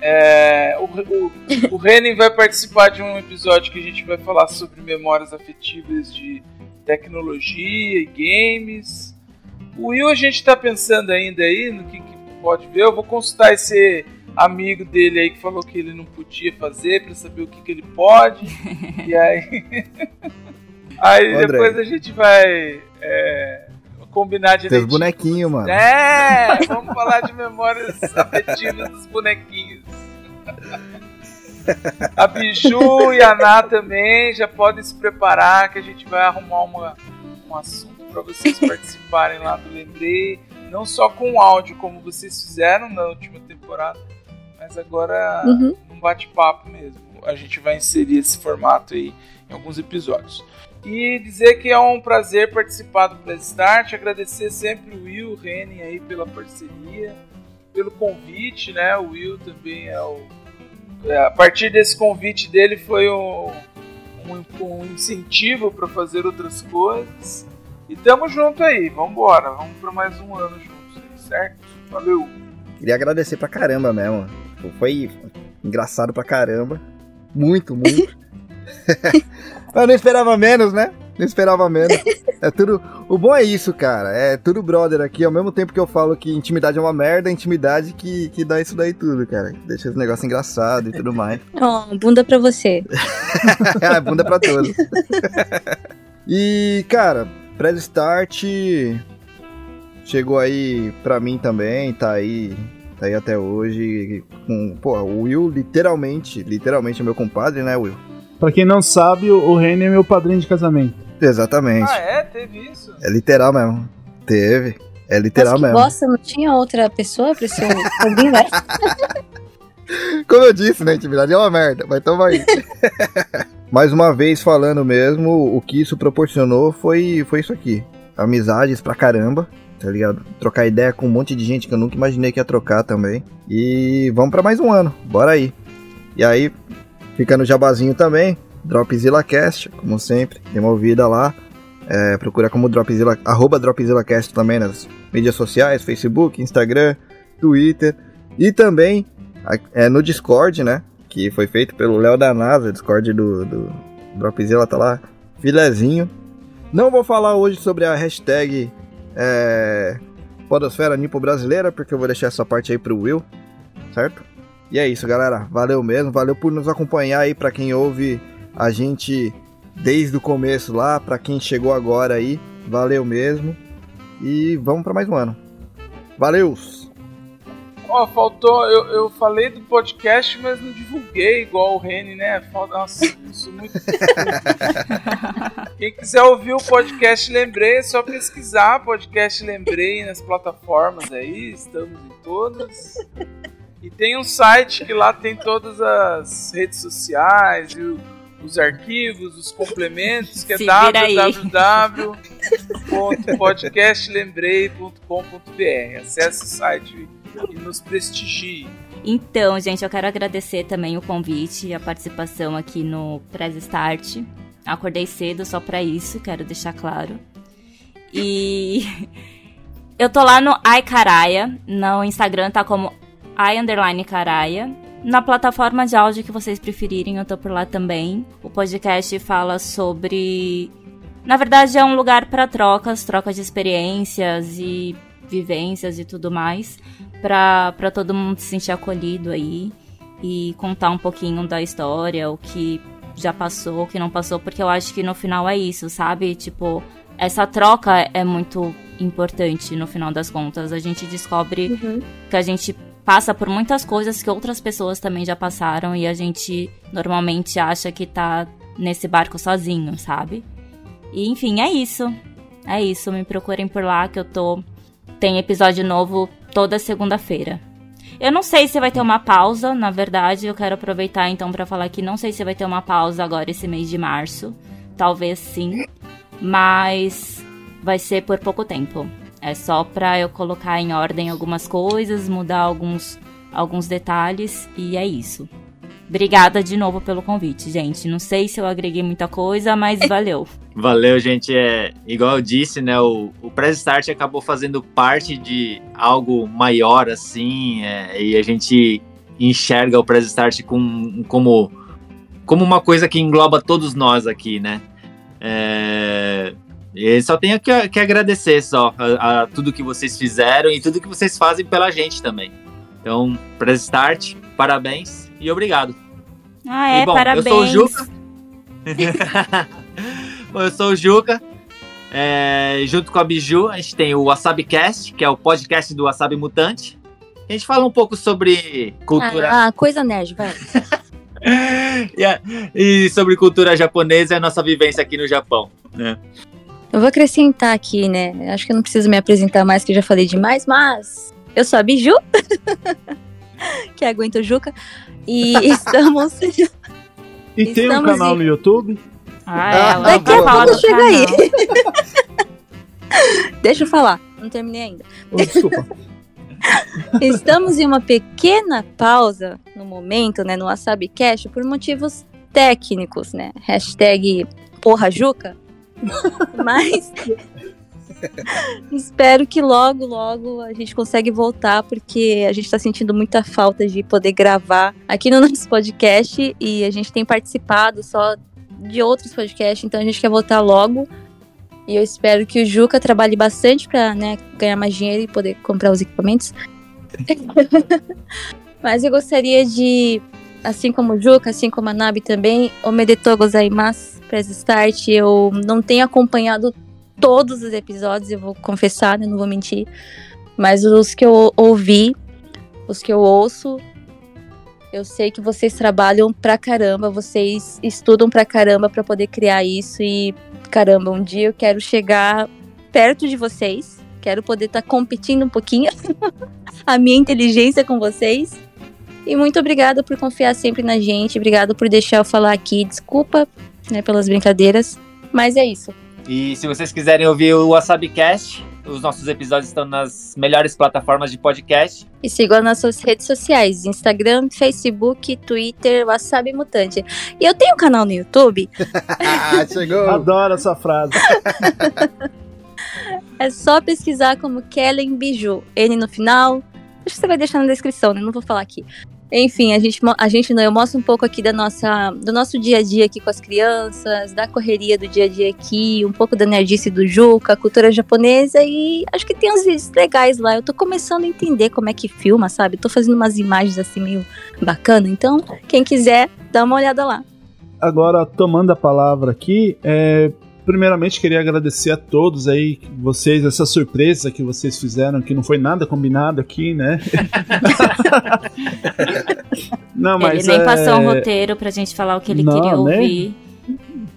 É, o, o, o Renan vai participar de um episódio que a gente vai falar sobre memórias afetivas de tecnologia e games. O Will a gente está pensando ainda aí no que, que, pode ver. Eu vou consultar esse amigo dele aí que falou que ele não podia fazer para saber o que, que ele pode. e aí. aí André. depois a gente vai. É, combinar de Tem os bonequinhos, mano. É, vamos falar de memórias afetivas dos bonequinhos. A Biju e a Ná também já podem se preparar que a gente vai arrumar uma, um assunto para vocês participarem lá do Lembrei. Não só com áudio, como vocês fizeram na última temporada, mas agora uhum. um bate-papo mesmo. A gente vai inserir esse formato aí em alguns episódios. E dizer que é um prazer participar do Play Start, agradecer sempre o Will, o Reni aí pela parceria, pelo convite, né? O Will também é o. É, a partir desse convite dele foi um, um, um incentivo para fazer outras coisas. E tamo junto aí, vambora, vamos para mais um ano juntos, certo? Valeu! Queria agradecer pra caramba mesmo. Foi engraçado pra caramba. Muito, muito. Eu não esperava menos, né? Não esperava menos. É tudo. O bom é isso, cara. É tudo brother aqui. Ao mesmo tempo que eu falo que intimidade é uma merda, é intimidade que, que dá isso daí tudo, cara. Deixa os negócios engraçados e tudo mais. Oh, bunda pra você. é, bunda pra todos. e, cara, pré-start chegou aí pra mim também, tá aí. Tá aí até hoje. Com, pô, o Will literalmente, literalmente é meu compadre, né, Will? Pra quem não sabe, o Reni é meu padrinho de casamento. Exatamente. Ah, é? Teve isso? É literal mesmo. Teve. É literal Mas mesmo. Nossa, não tinha outra pessoa pra ser padrinho, né? Como eu disse, né? Intimidade é uma merda, mas toma aí. Mais uma vez falando mesmo, o que isso proporcionou foi, foi isso aqui. Amizades pra caramba, tá ligado? Trocar ideia com um monte de gente que eu nunca imaginei que ia trocar também. E vamos para mais um ano, bora aí. E aí, Fica no jabazinho também, Dropzilla Cast, como sempre, dê uma ouvida lá. É, procura como Dropzilla, arroba DropzillaCast também nas mídias sociais, Facebook, Instagram, Twitter. E também é, no Discord, né? Que foi feito pelo Léo da NASA, Discord do, do Dropzilla tá lá, filezinho. Não vou falar hoje sobre a hashtag é, Podosfera Nipo Brasileira, porque eu vou deixar essa parte aí pro Will, certo? E é isso, galera. Valeu mesmo. Valeu por nos acompanhar aí para quem ouve a gente desde o começo lá, para quem chegou agora aí. Valeu mesmo. E vamos para mais um ano. Valeu! Ó, oh, faltou. Eu, eu falei do podcast, mas não divulguei igual o Reni, né? Nossa, isso muito. Quem quiser ouvir o podcast Lembrei, é só pesquisar podcast Lembrei nas plataformas aí. Estamos em todas. E tem um site que lá tem todas as redes sociais e o, os arquivos, os complementos, que é www.podcastlembrei.com.br. Acesse o site e nos prestigie. Então, gente, eu quero agradecer também o convite e a participação aqui no Press Start. Acordei cedo só para isso, quero deixar claro. E eu tô lá no iCaraia, no Instagram tá como i underline caraia. Na plataforma de áudio que vocês preferirem, eu tô por lá também. O podcast fala sobre. Na verdade, é um lugar para trocas, trocas de experiências e vivências e tudo mais, pra, pra todo mundo se sentir acolhido aí. e contar um pouquinho da história, o que já passou, o que não passou, porque eu acho que no final é isso, sabe? Tipo, essa troca é muito importante no final das contas. A gente descobre Uhum. que a gente passa por muitas coisas que outras pessoas também já passaram e a gente normalmente acha que tá nesse barco sozinho, sabe? E enfim, é isso. É isso, me procurem por lá que eu tô tem episódio novo toda segunda-feira. Eu não sei se vai ter uma pausa, na verdade, eu quero aproveitar então pra falar que não sei se vai ter uma pausa agora esse mês de março. Talvez sim, mas vai ser por pouco tempo. É só pra eu colocar em ordem algumas coisas, mudar alguns, alguns detalhes e é isso. Obrigada de novo pelo convite, gente. Não sei se eu agreguei muita coisa, mas valeu. Valeu, gente. É, igual eu disse, né? O, o Press Start acabou fazendo parte de algo maior, assim, é, e a gente enxerga o Press Start com, como, como uma coisa que engloba todos nós aqui, né? É, e só tenho que, que agradecer só a, a tudo que vocês fizeram e tudo que vocês fazem pela gente também. Então, Press Start, parabéns e obrigado. Ah, é, E, bom, parabéns. Eu sou o Juca. Bom, eu sou o Juca. É, junto com a Biju, a gente tem o Wasabi Cast, que é o podcast do Wasabi Mutante. A gente fala um pouco sobre cultura Ah, coisa nerd, vai. e, a- e sobre cultura japonesa e a nossa vivência aqui no Japão. Né? Eu vou acrescentar aqui, né? Acho que eu não preciso me apresentar mais, que eu já falei demais, mas eu sou a Biju, que aguenta o Juca, e estamos. E tem um canal no YouTube. Ah, ela Daqui a pouco chega aí. Deixa eu falar, não terminei ainda. Oh, desculpa. Estamos em uma pequena pausa no momento, né, no Wasabi Cash, por motivos técnicos, né? Hashtag porra Juca. Mas espero que logo, logo a gente consegue voltar, porque a gente tá sentindo muita falta de poder gravar aqui no nosso podcast e a gente tem participado só de outros podcasts, então a gente quer voltar logo. E eu espero que o Juca trabalhe bastante pra né, ganhar mais dinheiro e poder comprar os equipamentos. Mas eu gostaria de, assim como o Juca, assim como a Nabi também, omedetou gozaimasu press start. Eu não tenho acompanhado todos os episódios, eu vou confessar, né, não vou mentir. Mas os que eu ouvi, os que eu ouço, eu sei que vocês trabalham pra caramba, vocês estudam pra caramba pra poder criar isso e caramba, um dia eu quero chegar perto de vocês, quero poder estar competindo um pouquinho a minha inteligência com vocês. E muito obrigada por confiar sempre na gente, obrigada por deixar eu falar aqui, desculpa, né, pelas brincadeiras, mas é isso. E se vocês quiserem ouvir o Wasabi Cast, os nossos episódios estão nas melhores plataformas de podcast. E sigam as nossas redes sociais: Instagram, Facebook, Twitter, Wasabi Mutante. E eu tenho um canal no YouTube, Ah, chegou! Adoro essa frase. é só pesquisar como Kellen Biju. N no final. Acho que você vai deixar na descrição, né? Não vou falar aqui. Enfim, a gente, a gente não, eu mostro um pouco aqui da nossa, do nosso dia a dia aqui com as crianças, da correria do dia a dia aqui, um pouco da nerdice do Juca, cultura japonesa e acho que tem uns vídeos legais lá. Eu tô começando a entender como é que filma, sabe? Tô fazendo umas imagens assim meio bacana, então quem quiser, dá uma olhada lá. Agora, tomando a palavra aqui, é, primeiramente queria agradecer a todos aí, vocês, essa surpresa que vocês fizeram, que não foi nada combinado aqui, né? não, mas ele nem é, passou um roteiro pra gente falar o que ele Não, queria nem- ouvir.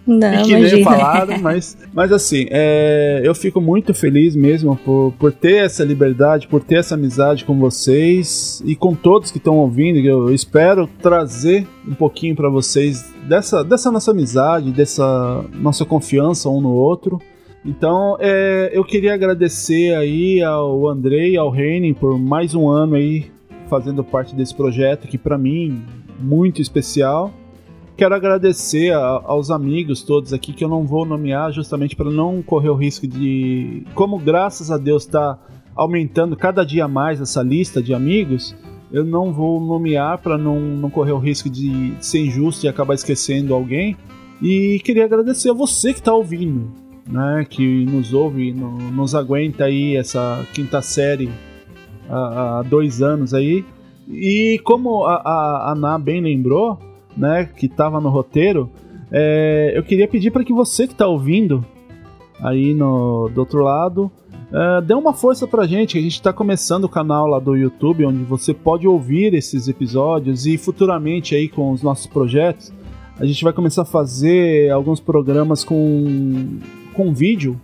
Não, que nem falaram, mas, mas assim, é, eu fico muito feliz mesmo por, por ter essa liberdade, por ter essa amizade com vocês e com todos que estão ouvindo. Eu espero trazer um pouquinho para vocês dessa, dessa nossa amizade, dessa nossa confiança um no outro. Então, é, eu queria agradecer aí ao Andrei e ao Reining por mais um ano aí fazendo parte desse projeto que para mim muito especial. Quero agradecer a- aos amigos todos aqui que eu não vou nomear justamente para não correr o risco de como graças a Deus está aumentando cada dia mais essa lista de amigos, eu não vou nomear para não, não correr o risco de, ser injusto e acabar esquecendo alguém. E queria agradecer a você que está ouvindo, né, que nos ouve, no- nos aguenta aí essa quinta série há, há dois anos aí. E como a, a, a Ana bem lembrou, né, que estava no roteiro, é, eu queria pedir para que você que está ouvindo aí no, do outro lado, uh, dê uma força pra gente. A gente está começando o canal lá do YouTube, onde você pode ouvir esses episódios e futuramente aí com os nossos projetos, a gente vai começar a fazer alguns programas com, com vídeo.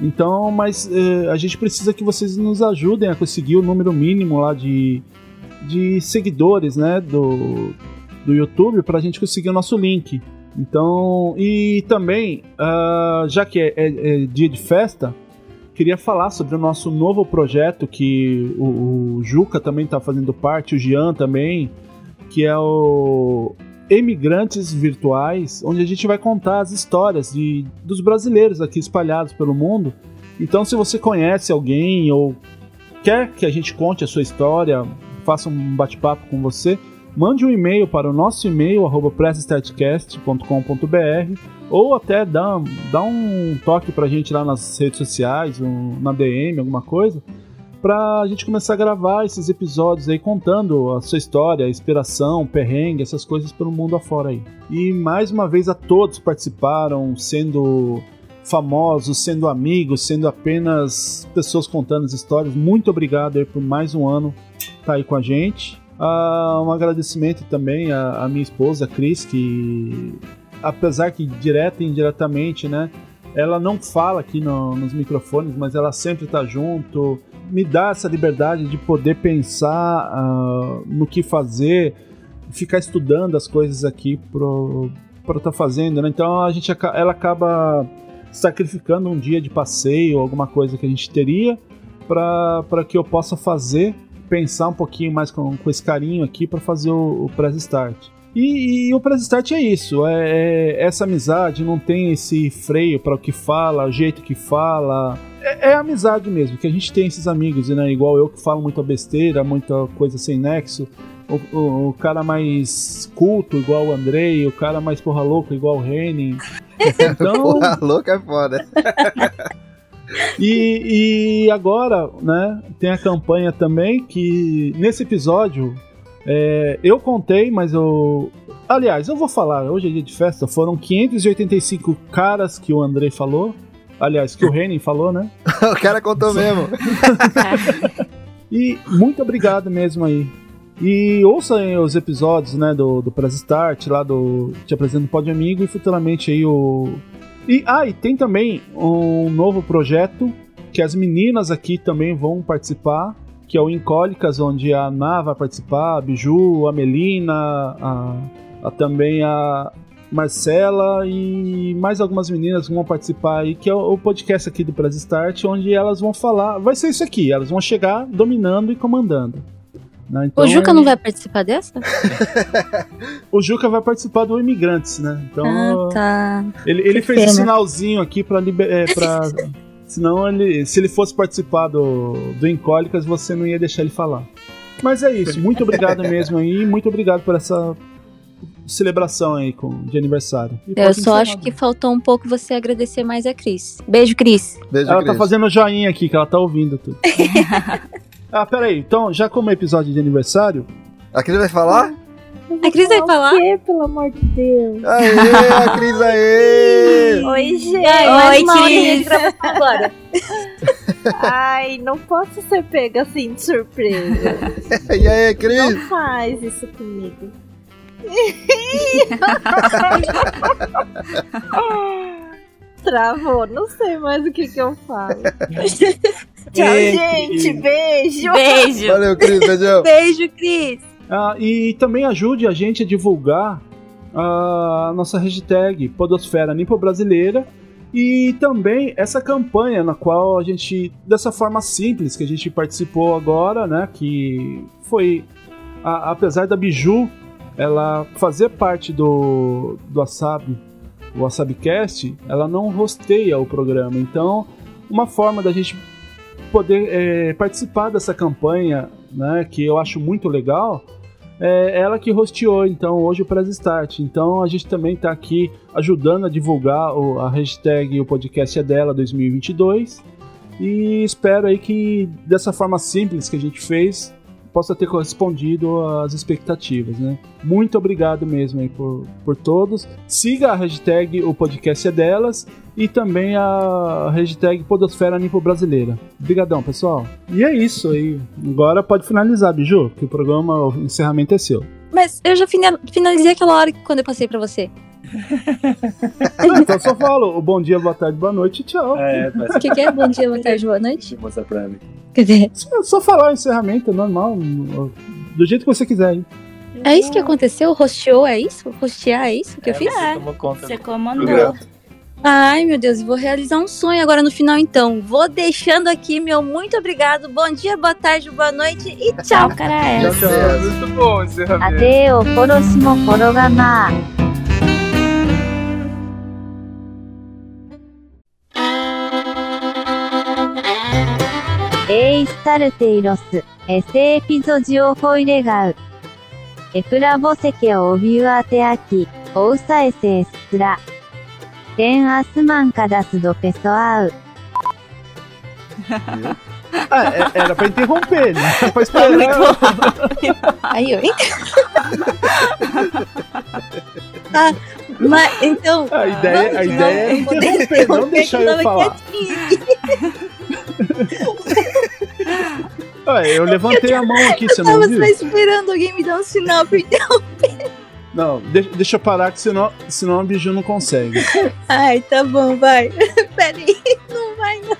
Então, mas uh, a gente precisa que vocês nos ajudem a conseguir o número mínimo lá de, de seguidores, né, do, do YouTube para a gente conseguir o nosso link. Então, e também, uh, já que é, é, é, dia de festa, queria falar sobre o nosso novo projeto que o, o Juca também está fazendo parte, o Jean também, que é o Emigrantes Virtuais, onde a gente vai contar as histórias de, dos brasileiros aqui espalhados pelo mundo. Então, se você conhece alguém ou quer que a gente conte a sua história, faça um bate-papo com você, mande um e-mail para o nosso e-mail, arroba ou até dá, dá um toque pra gente lá nas redes sociais, um, na DM, alguma coisa, pra gente começar a gravar esses episódios aí contando a sua história, a inspiração, perrengue, essas coisas pelo mundo afora aí. E mais uma vez a todos participaram, sendo famosos, sendo amigos, sendo apenas pessoas contando as histórias. Muito obrigado aí por mais um ano estar tá aí com a gente. Uh, um agradecimento também à, à, minha esposa, Cris, que apesar que direta e indiretamente, né, ela não fala aqui no, nos microfones, mas ela sempre está junto, me dá essa liberdade de poder pensar uh, no que fazer, ficar estudando as coisas aqui para estar tá fazendo, né? Então a gente ela acaba sacrificando um dia de passeio, alguma coisa que a gente teria para que eu possa fazer pensar um pouquinho mais com, com esse carinho aqui para fazer o, o press start. E, e, o press start é isso, é, é, essa amizade, não tem esse freio para o que fala, o jeito que fala. É, é, amizade mesmo, que a gente tem esses amigos, né? Igual eu que falo muita besteira, muita coisa sem nexo. O, o, o cara mais culto, igual o Andrei, o cara mais porra louca, igual o Henning. Então... porra louca é foda. E, e agora, né, tem a campanha também que nesse episódio é, eu contei, mas eu. Aliás, eu vou falar, hoje é dia de festa, foram 585 caras que o Andrei falou. Aliás, que o Renin falou, né? o cara contou mesmo. e muito obrigado mesmo aí. E ouça aí os episódios, né, do, do Press Start, lá do Te Apresento Pode Amigo e futuramente aí o e, ah, e tem também um novo projeto que as meninas aqui também vão participar, que é o Incólicas, onde a Ná vai participar, a Biju, a Melina, a, a também a Marcela e mais algumas meninas vão participar aí, que é o podcast aqui do Press Start, onde elas vão falar. Vai ser isso aqui, elas vão chegar dominando e comandando. Né? Então, o Juca é... não vai participar dessa? o Juca vai participar do Imigrantes, né? Então, ah, tá. Ele, ele fez um sinalzinho aqui pra. Liber... É, pra... Senão, ele, se ele fosse participar do, do Incólicas, você não ia deixar ele falar. Mas é isso. Muito obrigado mesmo aí. Muito obrigado por essa celebração aí com, de aniversário. E eu só acho que faltou um pouco você agradecer mais a Cris. Beijo, Cris. Beijo, ela tá Cris. tá fazendo joinha aqui, que ela tá ouvindo tudo. Ah, peraí. Então, já como é episódio de aniversário. A Cris vai falar? A Cris vai falar? O quê, pelo amor de Deus? Aê, a Cris aê! Oi, gente! Oi, Cris! agora. Ai, não posso ser pega assim de surpresa. e aí, Cris? Não faz isso comigo. Travou, não sei mais o que que eu falo. Tchau, gente. Beijo. Beijo. Valeu, Cris. Beijão. Beijo, Cris. Ah, e também ajude a gente a divulgar a nossa hashtag Podosfera Limpa Brasileira e também essa campanha na qual a gente, dessa forma simples que a gente participou agora, né, que foi, a, apesar da Biju ela fazer parte do, do Wasabi, o WasabiCast, ela não rosteia o programa, então uma forma da gente poder é, participar dessa campanha, né, que eu acho muito legal, é ela que rosteou então hoje o Press Start. Então a gente também está aqui ajudando a divulgar o, a hashtag o podcast é dela 2022 e espero aí que dessa forma simples que a gente fez possa ter correspondido às expectativas, né? Muito obrigado mesmo aí por, por todos. Siga a hashtag O Podcast é Delas e também a hashtag Podosfera Nipo Brasileira. Obrigadão, pessoal. E é isso aí. Agora pode finalizar, Biju, que o programa, o encerramento é seu. Mas eu já fina- finalizei aquela hora quando eu passei pra você. Ah, então só falo o bom dia, boa tarde, boa noite e tchau. É, O que, que é? Bom dia, boa tarde, boa noite? Deixa eu mostrar pra mim. Quer dizer, Só, só falar o encerramento, é normal. Do jeito que você quiser, hein? é isso que aconteceu? Rosteou, é isso? Rostear, é isso que eu fiz? É, Tomou conta você do comandou. programa. Ai, meu Deus, vou realizar um sonho agora no final, então. Vou deixando aqui meu muito obrigado. Bom dia, boa tarde, boa noite e tchau, cara. Tchau, tchau. Muito bom o encerramento. あてを殺しも転がま エイスタルテイロス、エセエピゾジオフォイレガウ。エプラボセケオビュアテアキ、オウサエセエスツラ。テンアスマンカダスドペソアウ。Ah, é- era pra interromper, né? Pra esperar. Aí, oi? ah, mas então. A ideia, a vamos, ideia é não, vou interromper, não deixar eu falar. Ué, eu levantei a mão aqui, você Eu não tava viu? só esperando alguém me dar um sinal pra interromper. Não, deixa, deixa eu parar, que senão, senão a Biju não consegue. Ai, tá bom, vai. Peraí, não vai não.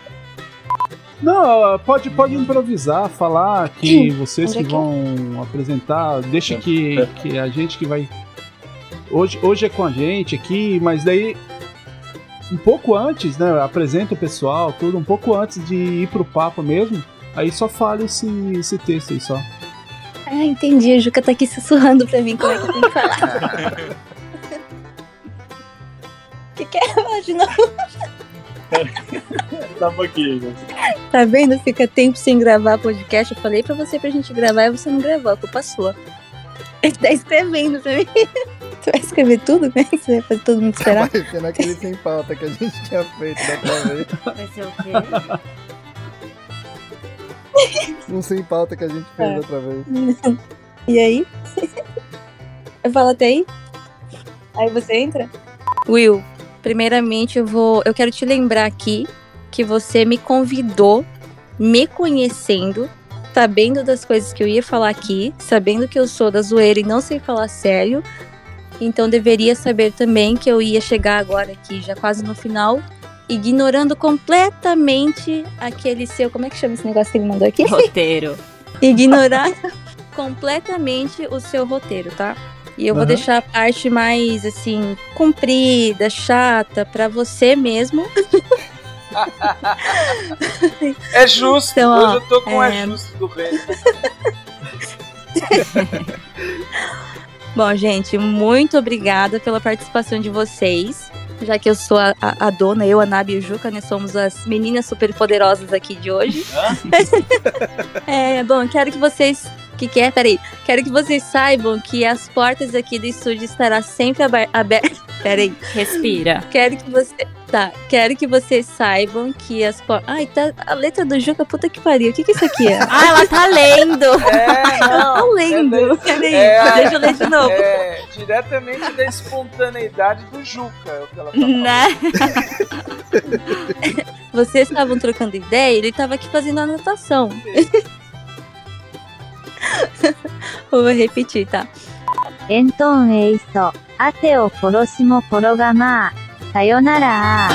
Não, pode, pode improvisar, falar que vocês que vão apresentar, deixa que, que a gente que vai. Hoje, hoje é com a gente aqui, mas daí um pouco antes, né? Apresenta o pessoal, tudo, um pouco antes de ir pro papo mesmo. Aí só fale esse, esse texto aí só. Ah, entendi. A Juca tá aqui sussurrando pra mim como é que eu tenho que falar. O que, que é? Fala de novo. Dá um pouquinho. Tá vendo? Fica tempo sem gravar podcast. Eu falei pra você pra gente gravar e você não gravou. A culpa é sua. Ele tá escrevendo pra mim. Você vai escrever tudo? Que você vai fazer todo mundo esperar? Vai ser naquele sem pauta que a gente tinha feito da outra vez. Vai ser o quê? Um sem pauta que a gente fez É. outra vez. E aí? Eu falo até aí? Aí você entra? Will, primeiramente eu vou. Eu quero te lembrar aqui que você me convidou, me conhecendo, sabendo das coisas que eu ia falar aqui, sabendo que eu sou da zoeira e não sei falar sério. Então deveria saber também que eu ia chegar agora aqui, já quase no final, ignorando completamente aquele seu. Como é que chama esse negócio que ele mandou aqui? Roteiro. ignorar completamente o seu roteiro, tá? E eu vou Aham. deixar a parte mais assim comprida, chata pra você mesmo. É justo. Então, ó, Hoje eu tô com é, é- justo do. Bom, gente, muito obrigada pela participação de vocês. Já que eu sou a, a- a dona, eu, a Nabi e o Juca, né? Somos as meninas super poderosas aqui de hoje. é, bom, quero que vocês. O que, que é? Peraí. Quero que vocês saibam que as portas aqui do estúdio estarão sempre abertas. Peraí. Respira. Quero que você. Tá, quero que vocês saibam que as portas. Ai, tá. A letra do Juca, puta que pariu. O que, que isso aqui é? Ah, ela tá lendo. É, Ela tá não. lendo. É Peraí, é, deixa eu ler de novo. É diretamente da espontaneidade do Juca, é o que ela tá falando. Né? Vocês estavam trocando ideia, ele tava aqui fazendo anotação. Vou repetir, tá? エントンエイソ、アテを殺しも転がまあ。さよなら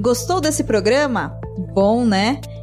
Gostou desse programa? Bom, né?